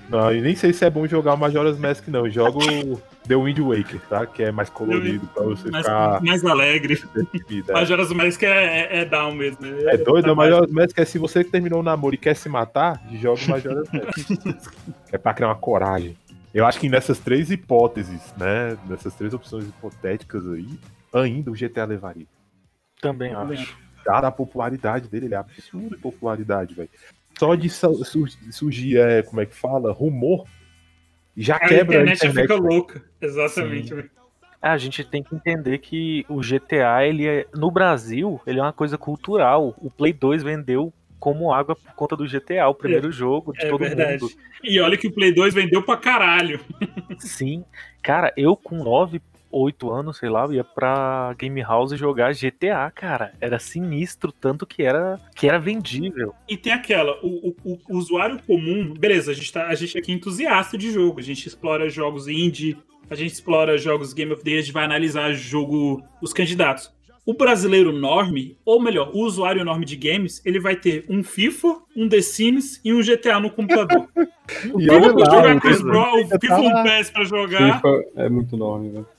Speaker 2: Não, e nem sei se é bom jogar o Majora's Mask, não. Eu jogo The Wind Waker, tá? Que é mais colorido pra você
Speaker 3: Mais,
Speaker 2: ficar
Speaker 3: mais alegre.
Speaker 2: deprimido. É,
Speaker 3: Majora's Mask é, é, é down mesmo. né?
Speaker 2: é doido,
Speaker 3: tá
Speaker 2: o Majora's Mask é se você que terminou o namoro e quer se matar, joga o Majora's Mask. é pra criar uma coragem. Eu acho que nessas três hipóteses, né? Nessas três opções hipotéticas aí, ainda o GTA levaria.
Speaker 7: Também
Speaker 3: Também
Speaker 7: acho.
Speaker 2: Dada a popularidade dele, ele é absurdo de popularidade, velho. Só de su- su- surgir, é, como é que fala? Rumor, já
Speaker 3: A
Speaker 2: quebra
Speaker 3: internet,
Speaker 2: a internet.
Speaker 3: fica louca. Exatamente. velho.
Speaker 7: É, a gente tem que entender que o GTA, ele é, no Brasil, ele é uma coisa cultural. O Play 2 vendeu como água por conta do GTA, o primeiro jogo de
Speaker 3: É
Speaker 7: todo
Speaker 3: verdade.
Speaker 7: mundo.
Speaker 3: E olha que o Play 2 vendeu pra caralho.
Speaker 7: Sim. Cara, eu com 9, 8 anos, sei lá, eu ia pra Game House jogar GTA, cara. Era sinistro, tanto que era, que era vendível.
Speaker 3: E tem aquela, o, o- o usuário comum, beleza, a gente, tá, a gente aqui é entusiasta de jogo, a gente explora jogos indie, a gente explora jogos Game of the Year, a gente vai analisar jogo, os candidatos. O brasileiro norme, ou melhor, o usuário norme de games, ele vai ter um FIFA, um The Sims e um GTA no computador.
Speaker 2: E olha lá,
Speaker 3: jogar
Speaker 2: o
Speaker 3: com os
Speaker 2: FIFA
Speaker 3: bro, o
Speaker 2: tá
Speaker 3: FIFA um
Speaker 2: lá.
Speaker 3: PES pra jogar.
Speaker 5: FIFA é muito nome, velho.
Speaker 3: É,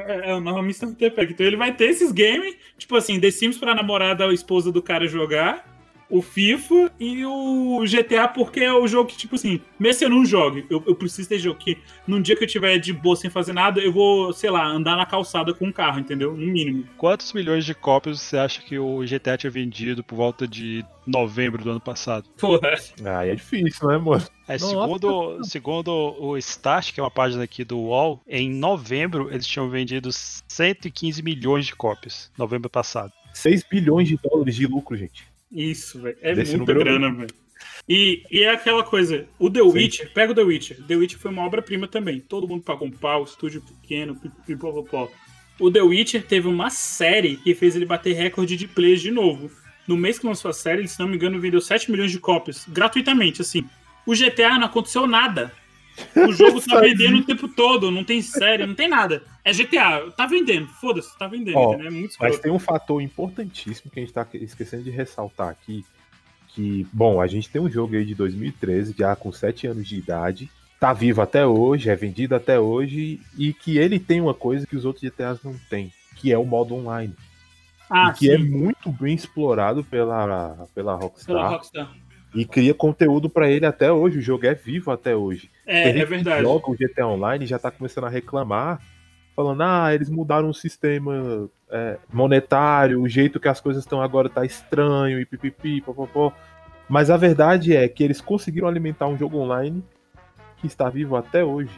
Speaker 3: é o nome Mr. Pack. Então ele vai ter esses games, tipo assim, The Sims pra namorada ou esposa do cara jogar, o FIFA e o GTA, porque é o jogo que, tipo assim, mesmo se eu não jogue, eu, eu preciso ter jogo que num dia que eu tiver de boa sem fazer nada, eu vou, sei lá, andar na calçada com um carro, entendeu? No mínimo.
Speaker 6: Quantos milhões de cópias você acha que o GTA tinha vendido por volta de novembro do ano passado?
Speaker 3: Porra.
Speaker 2: Aí é difícil, né, mano?
Speaker 6: É, segundo, segundo o Start, que é uma página aqui do UOL, em novembro eles tinham vendido 115 milhões de cópias, novembro passado.
Speaker 2: 6 bilhões de dólares de lucro, gente.
Speaker 3: Isso, velho. É
Speaker 2: Desse
Speaker 3: muita grana, velho. E, e é aquela coisa, o The Witcher, pega o The Witcher. The Witcher foi uma obra-prima também. Todo mundo pagou um pau, estúdio pequeno, pipipipopopó. O The Witcher teve uma série que fez ele bater recorde de plays de novo. No mês que lançou a série, se não me engano, vendeu 7 milhões de cópias, gratuitamente, assim. O GTA não aconteceu nada. O jogo tá vendendo o tempo todo, não tem série, não tem nada. É GTA, tá vendendo, foda-se, tá vendendo,
Speaker 2: Ó?
Speaker 3: É muito
Speaker 2: Mas tem um fator importantíssimo que a gente tá esquecendo de ressaltar aqui. Que, bom, a gente tem um jogo aí de 2013, já com 7 anos de idade, tá vivo até hoje, é vendido até hoje, e que ele tem uma coisa que os outros GTAs não têm, que é o modo online.
Speaker 3: Ah,
Speaker 2: e que
Speaker 3: sim,
Speaker 2: é muito bem explorado pela, pela Rockstar.
Speaker 3: pela Rockstar.
Speaker 2: E cria conteúdo pra ele até hoje. O jogo é vivo até hoje.
Speaker 3: É, é verdade.
Speaker 2: joga o GTA Online já tá começando a reclamar, falando, ah, eles mudaram o sistema é, monetário, o jeito que as coisas estão agora tá estranho, e pipipi, popopó. Mas a verdade é que eles conseguiram alimentar um jogo online que está vivo até hoje.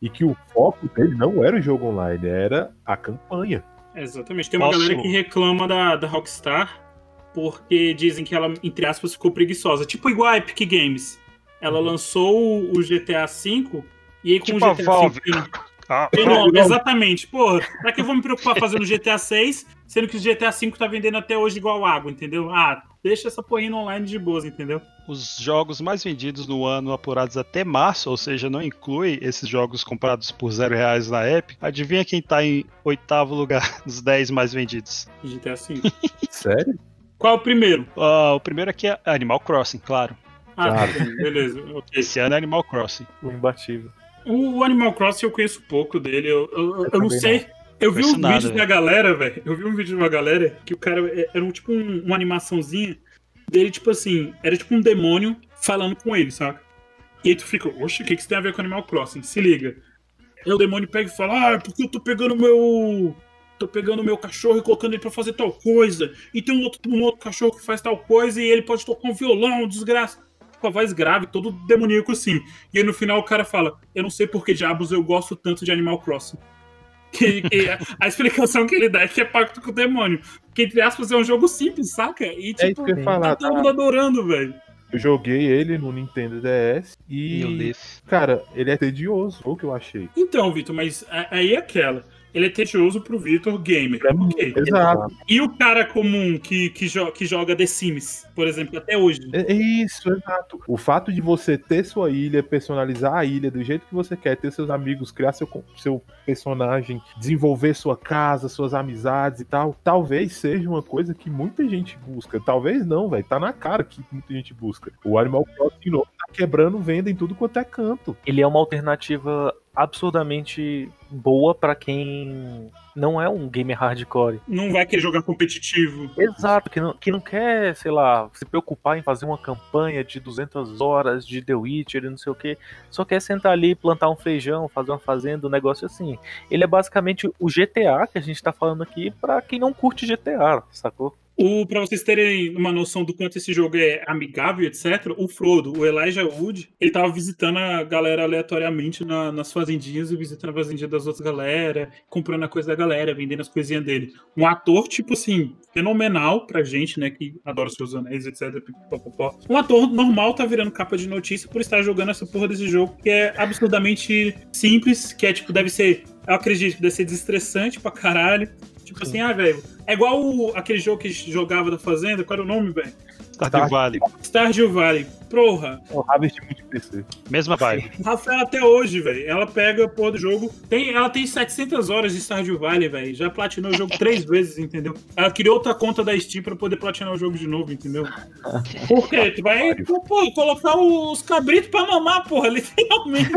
Speaker 2: E que o foco dele não era o jogo online, era a campanha.
Speaker 3: Exatamente. Tem uma
Speaker 6: Posso-
Speaker 3: galera que reclama da, da Rockstar porque dizem que ela, entre aspas, ficou preguiçosa. Tipo igual a Epic Games. Ela lançou o- GTA V e aí com
Speaker 6: Tipo
Speaker 3: o GTA
Speaker 6: Valve.
Speaker 3: V. eu-
Speaker 6: Ah,
Speaker 3: eu não- exatamente. Porra, pra que eu vou me preocupar fazendo GTA 6, sendo que o GTA V tá vendendo até hoje igual água, entendeu? Ah, deixa essa porrinha online de boas, entendeu?
Speaker 6: os jogos mais vendidos no ano apurados até março, ou seja, não inclui esses jogos comprados por zero reais na Epic. Adivinha quem tá em oitavo lugar dos 10 mais vendidos?
Speaker 3: GTA V.
Speaker 2: Sério?
Speaker 3: Qual é o primeiro?
Speaker 6: Ah, o primeiro aqui é Animal Crossing, claro.
Speaker 3: Ah,
Speaker 2: Claro.
Speaker 3: beleza. ok.
Speaker 6: Esse ano é Animal Crossing.
Speaker 7: O imbatível.
Speaker 3: O Animal Crossing eu conheço pouco dele. Eu, eu- eu- eu não sei. Eu vi um
Speaker 6: nada,
Speaker 3: vídeo
Speaker 6: velho.
Speaker 3: da galera, velho. Eu vi um vídeo de uma galera que o cara é- era um, tipo um- uma animaçãozinha dele, tipo assim, era tipo um demônio falando com ele, saca? E aí tu fica, oxe, o que, que isso tem a ver com Animal Crossing? Se liga. Aí o demônio pega e fala, ah, é porque eu tô pegando meu. Tô pegando o meu cachorro e colocando ele pra fazer tal coisa. E tem um outro, um outro cachorro que faz tal coisa e ele pode tocar um violão, desgraça. Com a voz grave, todo demoníaco assim. E aí no final o cara fala: Eu não sei por que diabos eu gosto tanto de Animal Crossing. Que, que a, a explicação que ele dá é que é pacto com o demônio. Que entre aspas é um jogo simples, saca? E
Speaker 2: É isso
Speaker 3: tipo,
Speaker 2: que eu ia falar.
Speaker 3: tá todo mundo adorando, velho.
Speaker 2: Eu joguei ele no Nintendo DS e,
Speaker 6: Meu Deus.
Speaker 2: cara, ele é tedioso, foi o que eu achei.
Speaker 3: Então, Vitor, mas a- aí é aquela. Ele é tedioso pro Vitor gamer. Ok.
Speaker 2: Exato.
Speaker 3: E o cara comum que, que, jo- que joga The Sims, por exemplo, até hoje.
Speaker 2: É é isso, exato. O fato de você ter sua ilha, personalizar a ilha do jeito que você quer, ter seus amigos, criar seu, seu personagem, desenvolver sua casa, suas amizades e tal, talvez seja uma coisa que muita gente busca. Talvez não, velho. Tá na cara que muita gente busca. O Animal Crossing novo tá quebrando venda em tudo quanto é canto.
Speaker 7: Ele é uma alternativa absurdamente boa pra quem não é um gamer hardcore.
Speaker 3: Não vai querer jogar competitivo.
Speaker 7: Exato, que não, que não quer, sei lá, se preocupar em fazer uma campanha de 200 horas de The Witcher e não sei o que. Só quer sentar ali, plantar um feijão, fazer uma fazenda, um negócio assim. Ele é basicamente o GTA que a gente tá falando aqui pra quem não curte GTA, sacou?
Speaker 3: O, pra vocês terem uma noção do quanto esse jogo é amigável, etc., o Frodo, o Elijah Wood, ele tava visitando a galera aleatoriamente na- nas fazendinhas e visitando a fazendinha das outras galera, comprando a coisa da galera, vendendo as coisinhas dele. Um ator, tipo assim, fenomenal pra gente, né, que adora os seus anéis, etc. Um ator normal tá virando capa de notícia por estar jogando essa porra desse jogo, que é absurdamente simples, que é, tipo, deve ser, eu acredito que deve ser desestressante pra caralho. Tipo assim, ah, velho, é igual o- aquele jogo que a gente jogava da Fazenda, qual era o nome, velho?
Speaker 6: Stardew Valley.
Speaker 3: Stardew Valley. Porra,
Speaker 2: É o Harvest muito PC.
Speaker 6: Mesma vibe.
Speaker 3: Rafael até hoje, velho, ela pega a porra do jogo, tem, ela tem 700 horas de Stardew Valley, velho, já platinou o jogo três vezes, entendeu? Ela criou outra conta da Steam pra poder platinar o jogo de novo, entendeu? Por quê? Tu vai, pô, pô, colocar os cabritos pra mamar, porra, literalmente.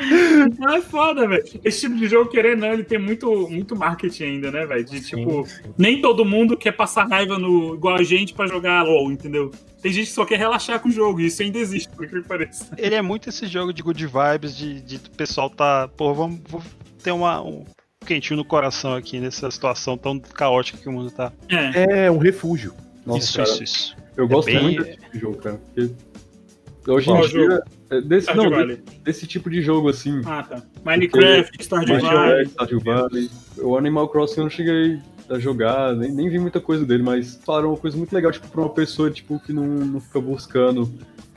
Speaker 3: Então é foda, velho. Esse tipo de jogo, querendo não, ele tem muito, muito marketing ainda, né, velho? De tipo, nem todo mundo quer passar raiva no, igual a gente pra jogar LOL, entendeu? Tem gente que só quer relaxar com o jogo, e isso ainda existe, por que pareça.
Speaker 6: Ele é muito esse jogo de good vibes, de, de o pessoal tá. Pô, vamos, vou ter uma, um quentinho no coração aqui nessa situação tão caótica que o mundo tá.
Speaker 3: É.
Speaker 2: É um refúgio.
Speaker 4: Nossa,
Speaker 6: isso,
Speaker 4: cara,
Speaker 6: isso, isso.
Speaker 4: Eu gosto
Speaker 6: bem-
Speaker 4: muito desse tipo de jogo, cara. Porque hoje
Speaker 3: Qual
Speaker 4: em dia. é, Desse,
Speaker 3: Stardew
Speaker 4: não,
Speaker 3: Valley.
Speaker 4: desse tipo de jogo assim.
Speaker 3: Ah, tá. Minecraft, Stardew Valley.
Speaker 4: Stardew Valley. O Animal Crossing eu não cheguei pra jogar, nem, nem vi muita coisa dele, mas falaram uma coisa muito legal, tipo, pra uma pessoa, tipo, que não, não fica buscando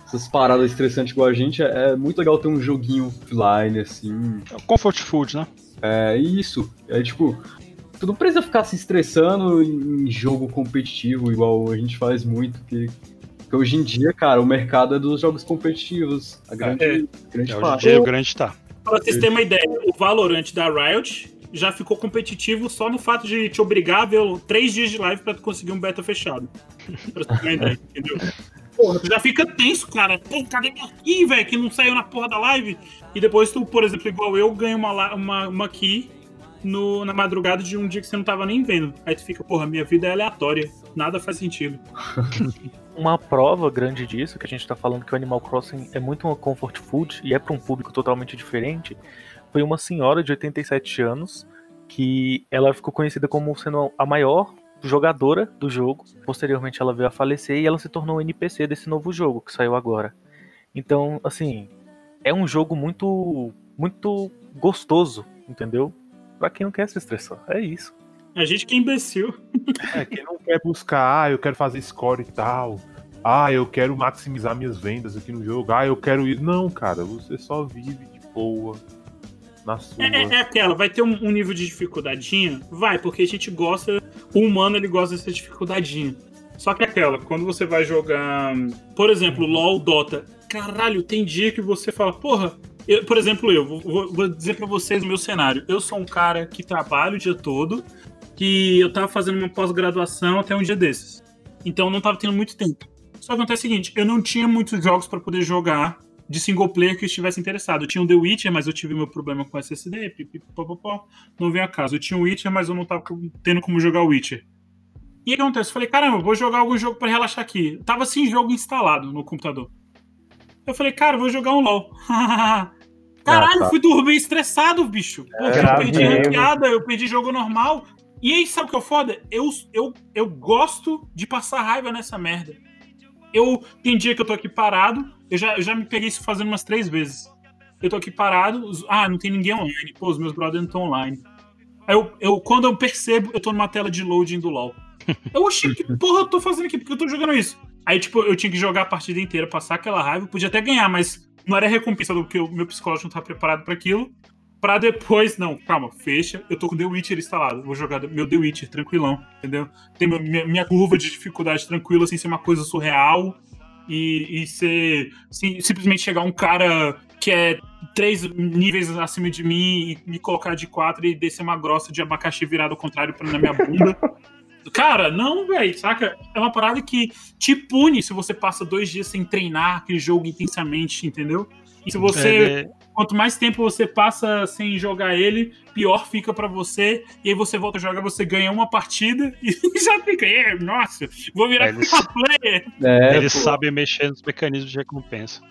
Speaker 4: essas paradas estressantes igual a gente, é, é muito legal ter um joguinho offline, assim,
Speaker 6: É o Comfort Food, né?
Speaker 4: é isso. É tipo, tu não precisa ficar se estressando em jogo competitivo, igual a gente faz muito, que, que hoje em dia, cara, o mercado é dos jogos competitivos. A grande,
Speaker 3: É.
Speaker 4: grande
Speaker 6: É, hoje em
Speaker 4: parte.
Speaker 6: dia o grande tá.
Speaker 3: Pra vocês terem uma ideia, o Valorant da Riot já ficou competitivo só no fato de te obrigar a ver três dias de live pra tu conseguir um beta fechado. Pra você ter uma ideia, entendeu? Porra, tu já fica tenso, cara. Pô, cadê minha key, velho, que não saiu na porra da live? E depois tu, por exemplo, igual eu, ganha uma, uma, uma key no, na madrugada de um dia que você não tava nem vendo. Aí tu fica, porra, minha vida é aleatória. Nada faz sentido.
Speaker 7: Uma prova grande disso, que a gente tá falando que o Animal Crossing é muito uma comfort food e é para um público totalmente diferente, foi uma senhora de 87 anos que ela ficou conhecida como sendo a maior jogadora do jogo. Posteriormente ela veio a falecer e ela se tornou o NPC desse novo jogo que saiu agora. Então, assim, é um jogo muito muito gostoso, entendeu? Pra quem não quer se estressar. É isso.
Speaker 3: A gente que é imbecil.
Speaker 2: É, quem não quer buscar, ah, eu quero fazer score e tal. Ah, eu quero maximizar minhas vendas aqui no jogo. Ah, eu quero ir. Não, cara, você só vive de boa. Na sua.
Speaker 3: É, é- aquela, vai ter um, um nível de dificuldadinha? Vai, porque a gente gosta, o humano ele gosta dessa dificuldadinha. Só que é aquela, quando você vai jogar, por exemplo, LoL, Dota, caralho, tem dia que você fala, porra, eu- por exemplo, eu, vou, vou- vou dizer pra vocês o meu cenário. Eu sou um cara que trabalha o dia todo, que eu tava fazendo uma pós-graduação até um dia desses. Então eu não tava tendo muito tempo. Só que acontece o seguinte, eu não tinha muitos jogos pra poder jogar de single player que eu estivesse interessado. Eu tinha o The Witcher, mas eu tive meu problema com SSD, pipipopopó, não veio a caso. Eu tinha o Witcher, mas eu não tava tendo como jogar o Witcher. E aí o que acontece? Eu falei, caramba, vou jogar algum jogo pra relaxar aqui. Tava sem jogo instalado no computador. Eu falei, cara, vou jogar um LOL. Caralho,
Speaker 2: tá.
Speaker 3: fui dormir estressado, bicho. Porque eu
Speaker 5: grave
Speaker 3: perdi ranqueada, eu perdi jogo normal. E aí, sabe o que é foda? Eu, eu, eu gosto de passar raiva nessa merda. Eu tem dia que eu tô aqui parado, eu já, eu já me peguei isso fazendo umas três vezes. Eu tô aqui parado, os- ah, não tem ninguém online. Pô, os meus brothers não estão online. Aí eu, eu, quando eu percebo, eu tô numa tela de loading do LoL. Eu, oxi, que porra eu tô fazendo aqui? Porque eu tô jogando isso. Aí, tipo, eu tinha que jogar a partida inteira, passar aquela raiva, podia até ganhar, mas não era recompensa do que o meu psicológico não tava preparado pra aquilo. Pra depois, não, calma, fecha. Eu tô com The Witcher instalado. Vou jogar meu The Witcher tranquilão, entendeu? Tem minha, minha curva de dificuldade tranquila, sem ser uma coisa surreal. E, e ser. sim, simplesmente chegar um cara que é três níveis acima de mim e me colocar de quatro e descer uma grossa de abacaxi virado ao contrário pra, na minha bunda. Cara, não, velho, saca? É uma parada que te pune se você passa dois dias sem treinar aquele jogo intensamente, entendeu? E se você
Speaker 6: Ele-
Speaker 3: quanto mais tempo você passa sem jogar ele, pior fica pra você. E aí você volta a jogar, você ganha uma partida e já fica, é, nossa, vou virar
Speaker 6: É, eles-
Speaker 3: pro player.
Speaker 4: É,
Speaker 6: Eles
Speaker 4: pô.
Speaker 6: sabem mexer nos mecanismos de recompensa.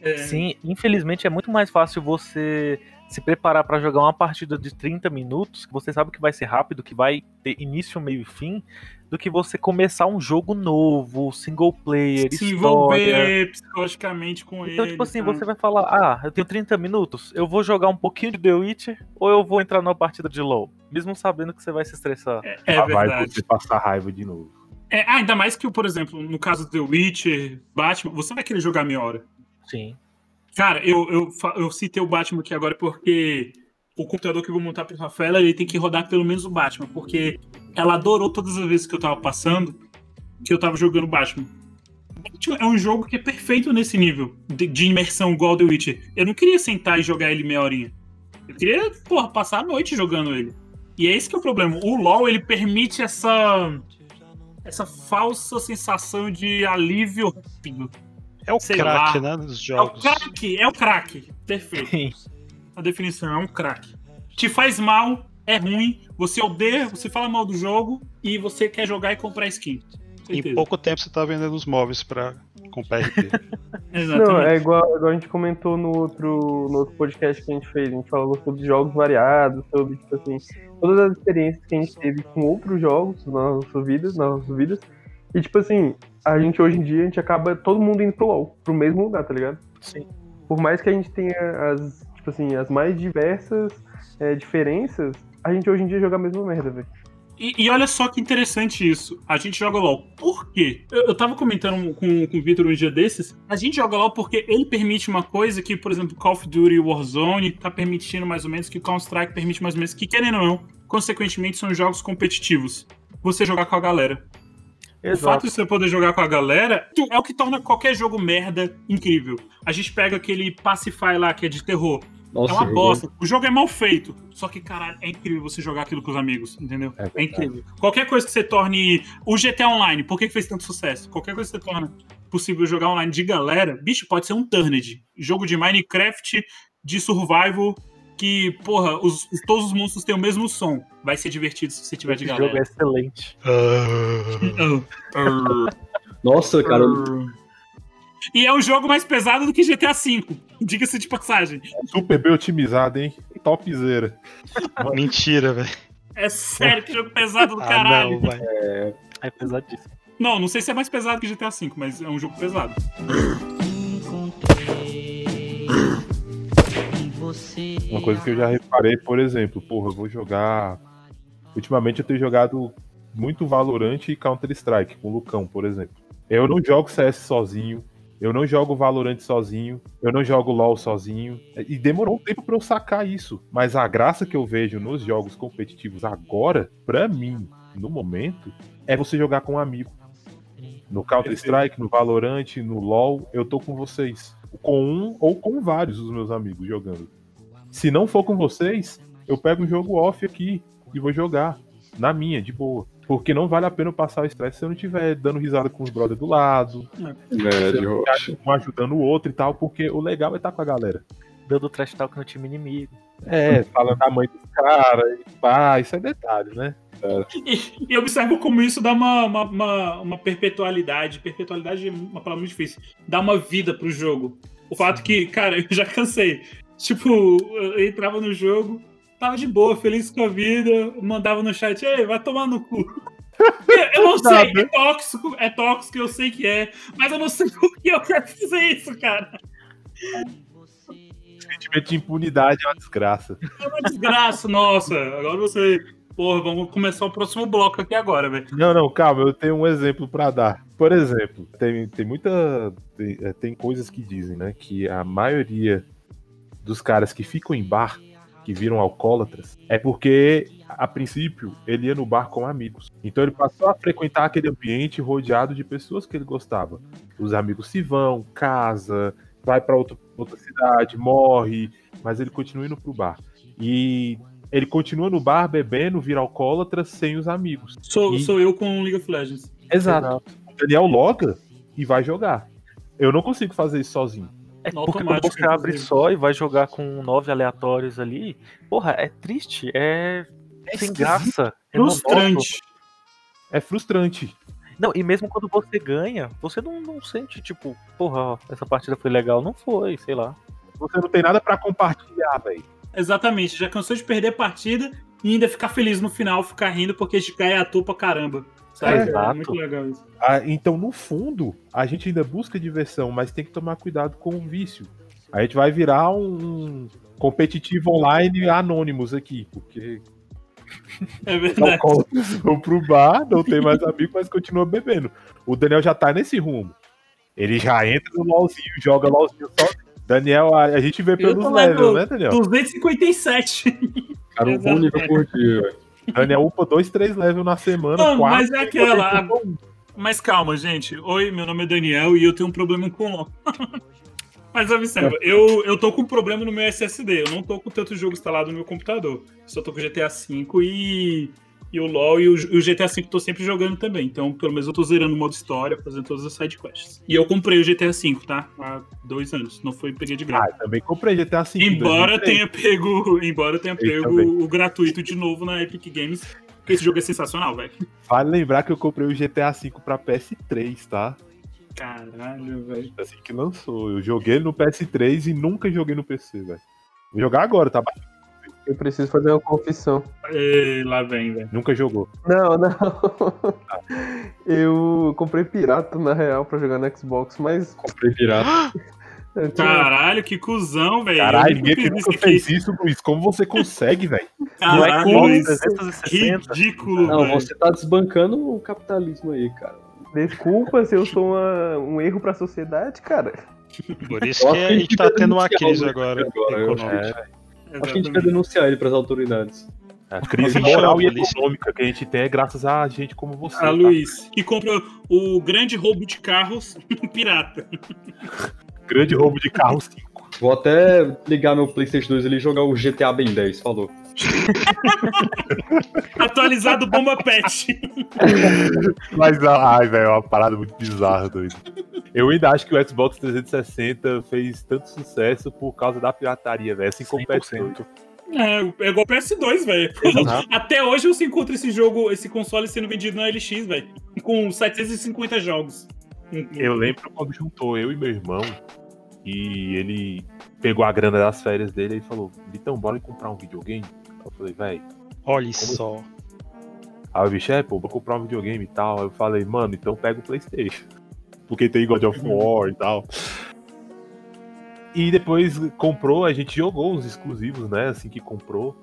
Speaker 3: É,
Speaker 7: Sim, infelizmente é muito mais fácil você se preparar pra jogar uma partida de 30 minutos, que você sabe que vai ser rápido, que vai ter início, meio e fim, do que você começar um jogo novo, single player,
Speaker 3: se
Speaker 7: história.
Speaker 3: envolver psicologicamente com ele.
Speaker 7: Então, tipo assim,
Speaker 3: sabe?
Speaker 7: você vai falar, ah, eu tenho 30 minutos, eu vou jogar um pouquinho de The Witcher ou eu vou entrar numa partida de LoL? Mesmo sabendo que você vai se estressar.
Speaker 3: É, é
Speaker 2: Ah, vai
Speaker 3: verdade.
Speaker 2: você passar raiva de novo.
Speaker 3: É, ah, ainda mais que, por exemplo, no caso do The Witcher, Batman, você vai querer jogar meia hora.
Speaker 7: Sim.
Speaker 3: Cara, eu, eu, eu citei o Batman aqui agora porque o computador que eu vou montar pro Rafaela, ele tem que rodar pelo menos o Batman, porque ela adorou todas as vezes que eu tava passando que eu tava jogando Batman. Batman é um jogo que é perfeito nesse nível de, de imersão igual The Witcher. Eu não queria sentar e jogar ele meia horinha. Eu queria, porra, passar a noite jogando ele. E é esse que é o problema. O LoL, ele permite essa essa falsa sensação de alívio rápido.
Speaker 6: É o
Speaker 3: Sei
Speaker 6: crack,
Speaker 3: lá.
Speaker 6: né? Dos
Speaker 3: É o
Speaker 6: jogos.
Speaker 3: craque, é o craque. Perfeito. A definição é um craque. Te faz mal, é ruim, você odeia, você fala mal do jogo e você quer jogar e comprar skin.
Speaker 6: Em pouco tempo você tá vendendo os móveis pra comprar RP.
Speaker 3: Exatamente.
Speaker 5: Não, é igual, igual a gente comentou no outro, no outro podcast que a gente fez. A gente falou sobre jogos variados, sobre, tipo assim, todas as experiências que a gente teve com outros jogos nas nossas vidas, nas nossas vidas. E, tipo assim, a gente hoje em dia, a gente acaba todo mundo indo pro LoL, pro mesmo lugar, tá ligado?
Speaker 7: Sim.
Speaker 5: Por mais que a gente tenha as, tipo assim, as mais diversas é, diferenças, a gente hoje em dia joga a mesma merda, velho.
Speaker 3: E, e olha só que interessante isso. A gente joga LOL. Por quê? Eu, eu tava comentando com, com o Victor um dia desses. A gente joga LOL porque ele permite uma coisa que, por exemplo, Call of Duty Warzone tá permitindo mais ou menos, que Counter-Strike permite mais ou menos, que querendo ou não, consequentemente são jogos competitivos. Você jogar com a galera. O fato de você poder jogar com a galera é o que torna qualquer jogo merda incrível. A gente pega aquele Pacify lá, que é de terror.
Speaker 4: Nossa,
Speaker 3: é uma bosta. O jogo é mal feito. Só que, caralho, é incrível você jogar aquilo com os amigos, entendeu?
Speaker 2: É
Speaker 3: É, incrível. Qualquer coisa que você torne. O GTA Online, por que que fez tanto sucesso? Qualquer coisa que você torna possível jogar online de galera, bicho, pode ser um Turned. Jogo de Minecraft, de survival, que, porra, os- todos os monstros têm o mesmo som. Vai ser divertido se você tiver de
Speaker 7: Esse jogo é
Speaker 3: galera.
Speaker 7: excelente.
Speaker 4: Nossa, cara,
Speaker 3: E é um jogo mais pesado do que GTA V, diga-se de passagem.
Speaker 2: Super bem otimizado, hein? Topzera.
Speaker 6: Mentira, velho.
Speaker 3: É sério, que jogo pesado do
Speaker 6: Ah,
Speaker 3: caralho.
Speaker 6: não, vai.
Speaker 7: É pesadíssimo.
Speaker 3: Não, não sei se é mais pesado que GTA V, mas é um jogo pesado.
Speaker 2: Uma coisa que eu já reparei, por exemplo, porra, eu vou jogar. Ultimamente eu tenho jogado muito Valorant e Counter-Strike com o Lucão, por exemplo. Eu não jogo CS sozinho, eu não jogo Valorant sozinho, eu não jogo LoL sozinho. E demorou um tempo pra eu sacar isso. Mas a graça que eu vejo nos jogos competitivos agora, pra mim, no momento, é você jogar com um amigo. No Counter-Strike, no Valorant, no LoL, eu tô com vocês. Com um ou com vários dos meus amigos jogando. Se não for com vocês, eu pego um jogo off aqui e vou jogar. Na minha, de boa. Porque não vale a pena eu passar o estresse se eu não estiver dando risada com os brothers do lado,
Speaker 4: velho.
Speaker 2: um ajudando o outro e tal, porque o legal é estar com a galera.
Speaker 7: Dando trash talk no time inimigo.
Speaker 2: É, falando da mãe dos caras, e pá, isso é detalhe, né?
Speaker 3: E, e observo como isso dá uma, uma, uma, uma perpetualidade. Perpetualidade é uma palavra muito difícil. Dá uma vida pro jogo. O fato que, cara, eu já cansei. Tipo, eu entrava no jogo, tava de boa, feliz com a vida, mandava no chat, ei, vai tomar no cu. Eu, não sei, é tóxico, é tóxico, eu sei que é, mas eu não sei por que eu quero fazer isso, cara.
Speaker 2: Sentimento de impunidade é uma desgraça.
Speaker 3: É uma desgraça, nossa. Agora você. Porra, vamos começar o próximo bloco aqui agora, velho.
Speaker 2: Não, não, calma, eu tenho um exemplo pra dar. Por exemplo, tem, tem muita. Tem, é, tem coisas que dizem, né? Que a maioria dos caras que ficam em bar, que viram alcoólatras, é porque, a princípio, ele ia no bar com amigos. Então ele passou a frequentar aquele ambiente rodeado de pessoas que ele gostava. Os amigos se vão, casa, vai pra outra, outra cidade, morre, mas ele continua indo pro bar. E ele continua no bar bebendo, vira alcoólatra sem os amigos.
Speaker 3: Sou,
Speaker 2: E-
Speaker 3: sou eu com League of Legends.
Speaker 2: Exato. O Daniel loga e vai jogar. Eu não consigo fazer isso sozinho.
Speaker 7: É
Speaker 3: No
Speaker 7: porque quando
Speaker 3: automático,
Speaker 7: você abre
Speaker 3: inclusive.
Speaker 7: só e vai jogar com nove aleatórios ali, porra, é triste, é, sem
Speaker 2: esquisito.
Speaker 7: graça. É.
Speaker 3: Frustrante.
Speaker 2: É frustrante.
Speaker 7: Não, e mesmo quando você ganha, você não, não sente, tipo, porra, ó, essa partida foi legal. Não foi, sei lá.
Speaker 2: Você não tem nada pra compartilhar, velho.
Speaker 3: Exatamente. Já cansou de perder a partida e ainda ficar feliz no final, ficar rindo porque a gente ganha a tua pra caramba. Sabe?
Speaker 2: É,
Speaker 3: É,
Speaker 7: exato.
Speaker 3: muito legal isso.
Speaker 2: Ah, então, no fundo, a gente ainda busca diversão, mas tem que tomar cuidado com o vício. A gente vai virar um competitivo online anônimos aqui, porque
Speaker 3: É verdade.
Speaker 2: vão pro bar, não tem mais amigo, mas continua bebendo. O Daniel já tá nesse rumo. Ele já entra no LOLzinho, joga LOLzinho só. Daniel, a, a gente vê pelos levels, né, Daniel?
Speaker 3: 257.
Speaker 4: Cara, um bom nível por dia, velho.
Speaker 2: Daniel upa dois, três levels na semana,
Speaker 3: Não,
Speaker 2: quatro.
Speaker 3: mas é aquela. Mas calma, gente. Oi, meu nome é Daniel e eu tenho um problema com o LoL. Mas observa, eu, eu tô com um problema no meu SSD. Eu não tô com tanto jogo instalado no meu computador. Só tô com GTA V e, e o LoL e o, e o GTA V tô sempre jogando também. Então, pelo menos eu tô zerando o modo história, fazendo todas as sidequests. E eu comprei o GTA V, tá? Há dois anos. Não foi peguei de graça.
Speaker 2: Ah, também comprei GTA V. em
Speaker 3: Embora
Speaker 2: 2003.
Speaker 3: tenha pego, embora tenha pego o gratuito de novo na Epic Games, porque esse jogo é sensacional, velho.
Speaker 2: Vale lembrar que eu comprei o GTA V pra PS3, tá?
Speaker 3: Caralho, velho.
Speaker 2: Assim que lançou. Eu joguei no PS3 e nunca joguei no PC, velho. Vou jogar agora, tá?
Speaker 5: Eu preciso fazer uma confissão.
Speaker 3: Ei, Lá vem, velho.
Speaker 2: Nunca jogou.
Speaker 5: Não, não. Eu comprei pirata na real pra jogar no Xbox, mas
Speaker 4: Comprei pirata.
Speaker 5: Tinha-
Speaker 3: Caralho, que cuzão, velho.
Speaker 2: Caralho, ninguém que nunca
Speaker 3: isso
Speaker 2: fez isso, Luiz. Como você consegue, velho?
Speaker 7: Não é
Speaker 3: Caralho,
Speaker 7: como
Speaker 3: Luiz.
Speaker 7: 360.
Speaker 3: Ridículo,
Speaker 4: Não,
Speaker 3: velho.
Speaker 4: você tá desbancando o capitalismo aí, cara.
Speaker 5: Desculpa se eu sou uma- um erro pra sociedade, cara.
Speaker 6: Por isso que a gente tá tendo uma crise agora
Speaker 4: agora,
Speaker 6: econômica.
Speaker 2: É,
Speaker 4: Acho que a gente vai
Speaker 3: Exatamente.
Speaker 4: denunciar ele pras autoridades.
Speaker 2: a crise moral e econômica que a gente tem é graças a gente como você.
Speaker 3: Ah,
Speaker 2: tá?
Speaker 3: Luiz, que compra o grande roubo de carros pirata.
Speaker 2: Grande roubo de carro 5.
Speaker 4: Vou até ligar meu PlayStation 2 ali e jogar o GTA Ben 10, falou.
Speaker 3: Atualizado Bomba Pet.
Speaker 2: Mas, ai, velho, é uma parada muito bizarra, doido. Eu ainda acho que o Xbox 360 fez tanto sucesso por causa da pirataria, velho. Assim como o PS2.
Speaker 3: É, é igual o PS2, velho. Até hoje você encontra esse jogo, esse console sendo vendido na LX, velho. Com 750 jogos.
Speaker 2: Eu lembro quando juntou eu e meu irmão e ele pegou a grana das férias dele e falou: Vitão, bora comprar um videogame? Eu falei, velho.
Speaker 6: Olha só.
Speaker 2: Aí o bicho, é, pô, vou comprar um videogame e tal. Aí eu falei, mano, então pega o PlayStation. Porque tem God of War e tal. E depois comprou, a gente jogou os exclusivos, né? Assim que comprou.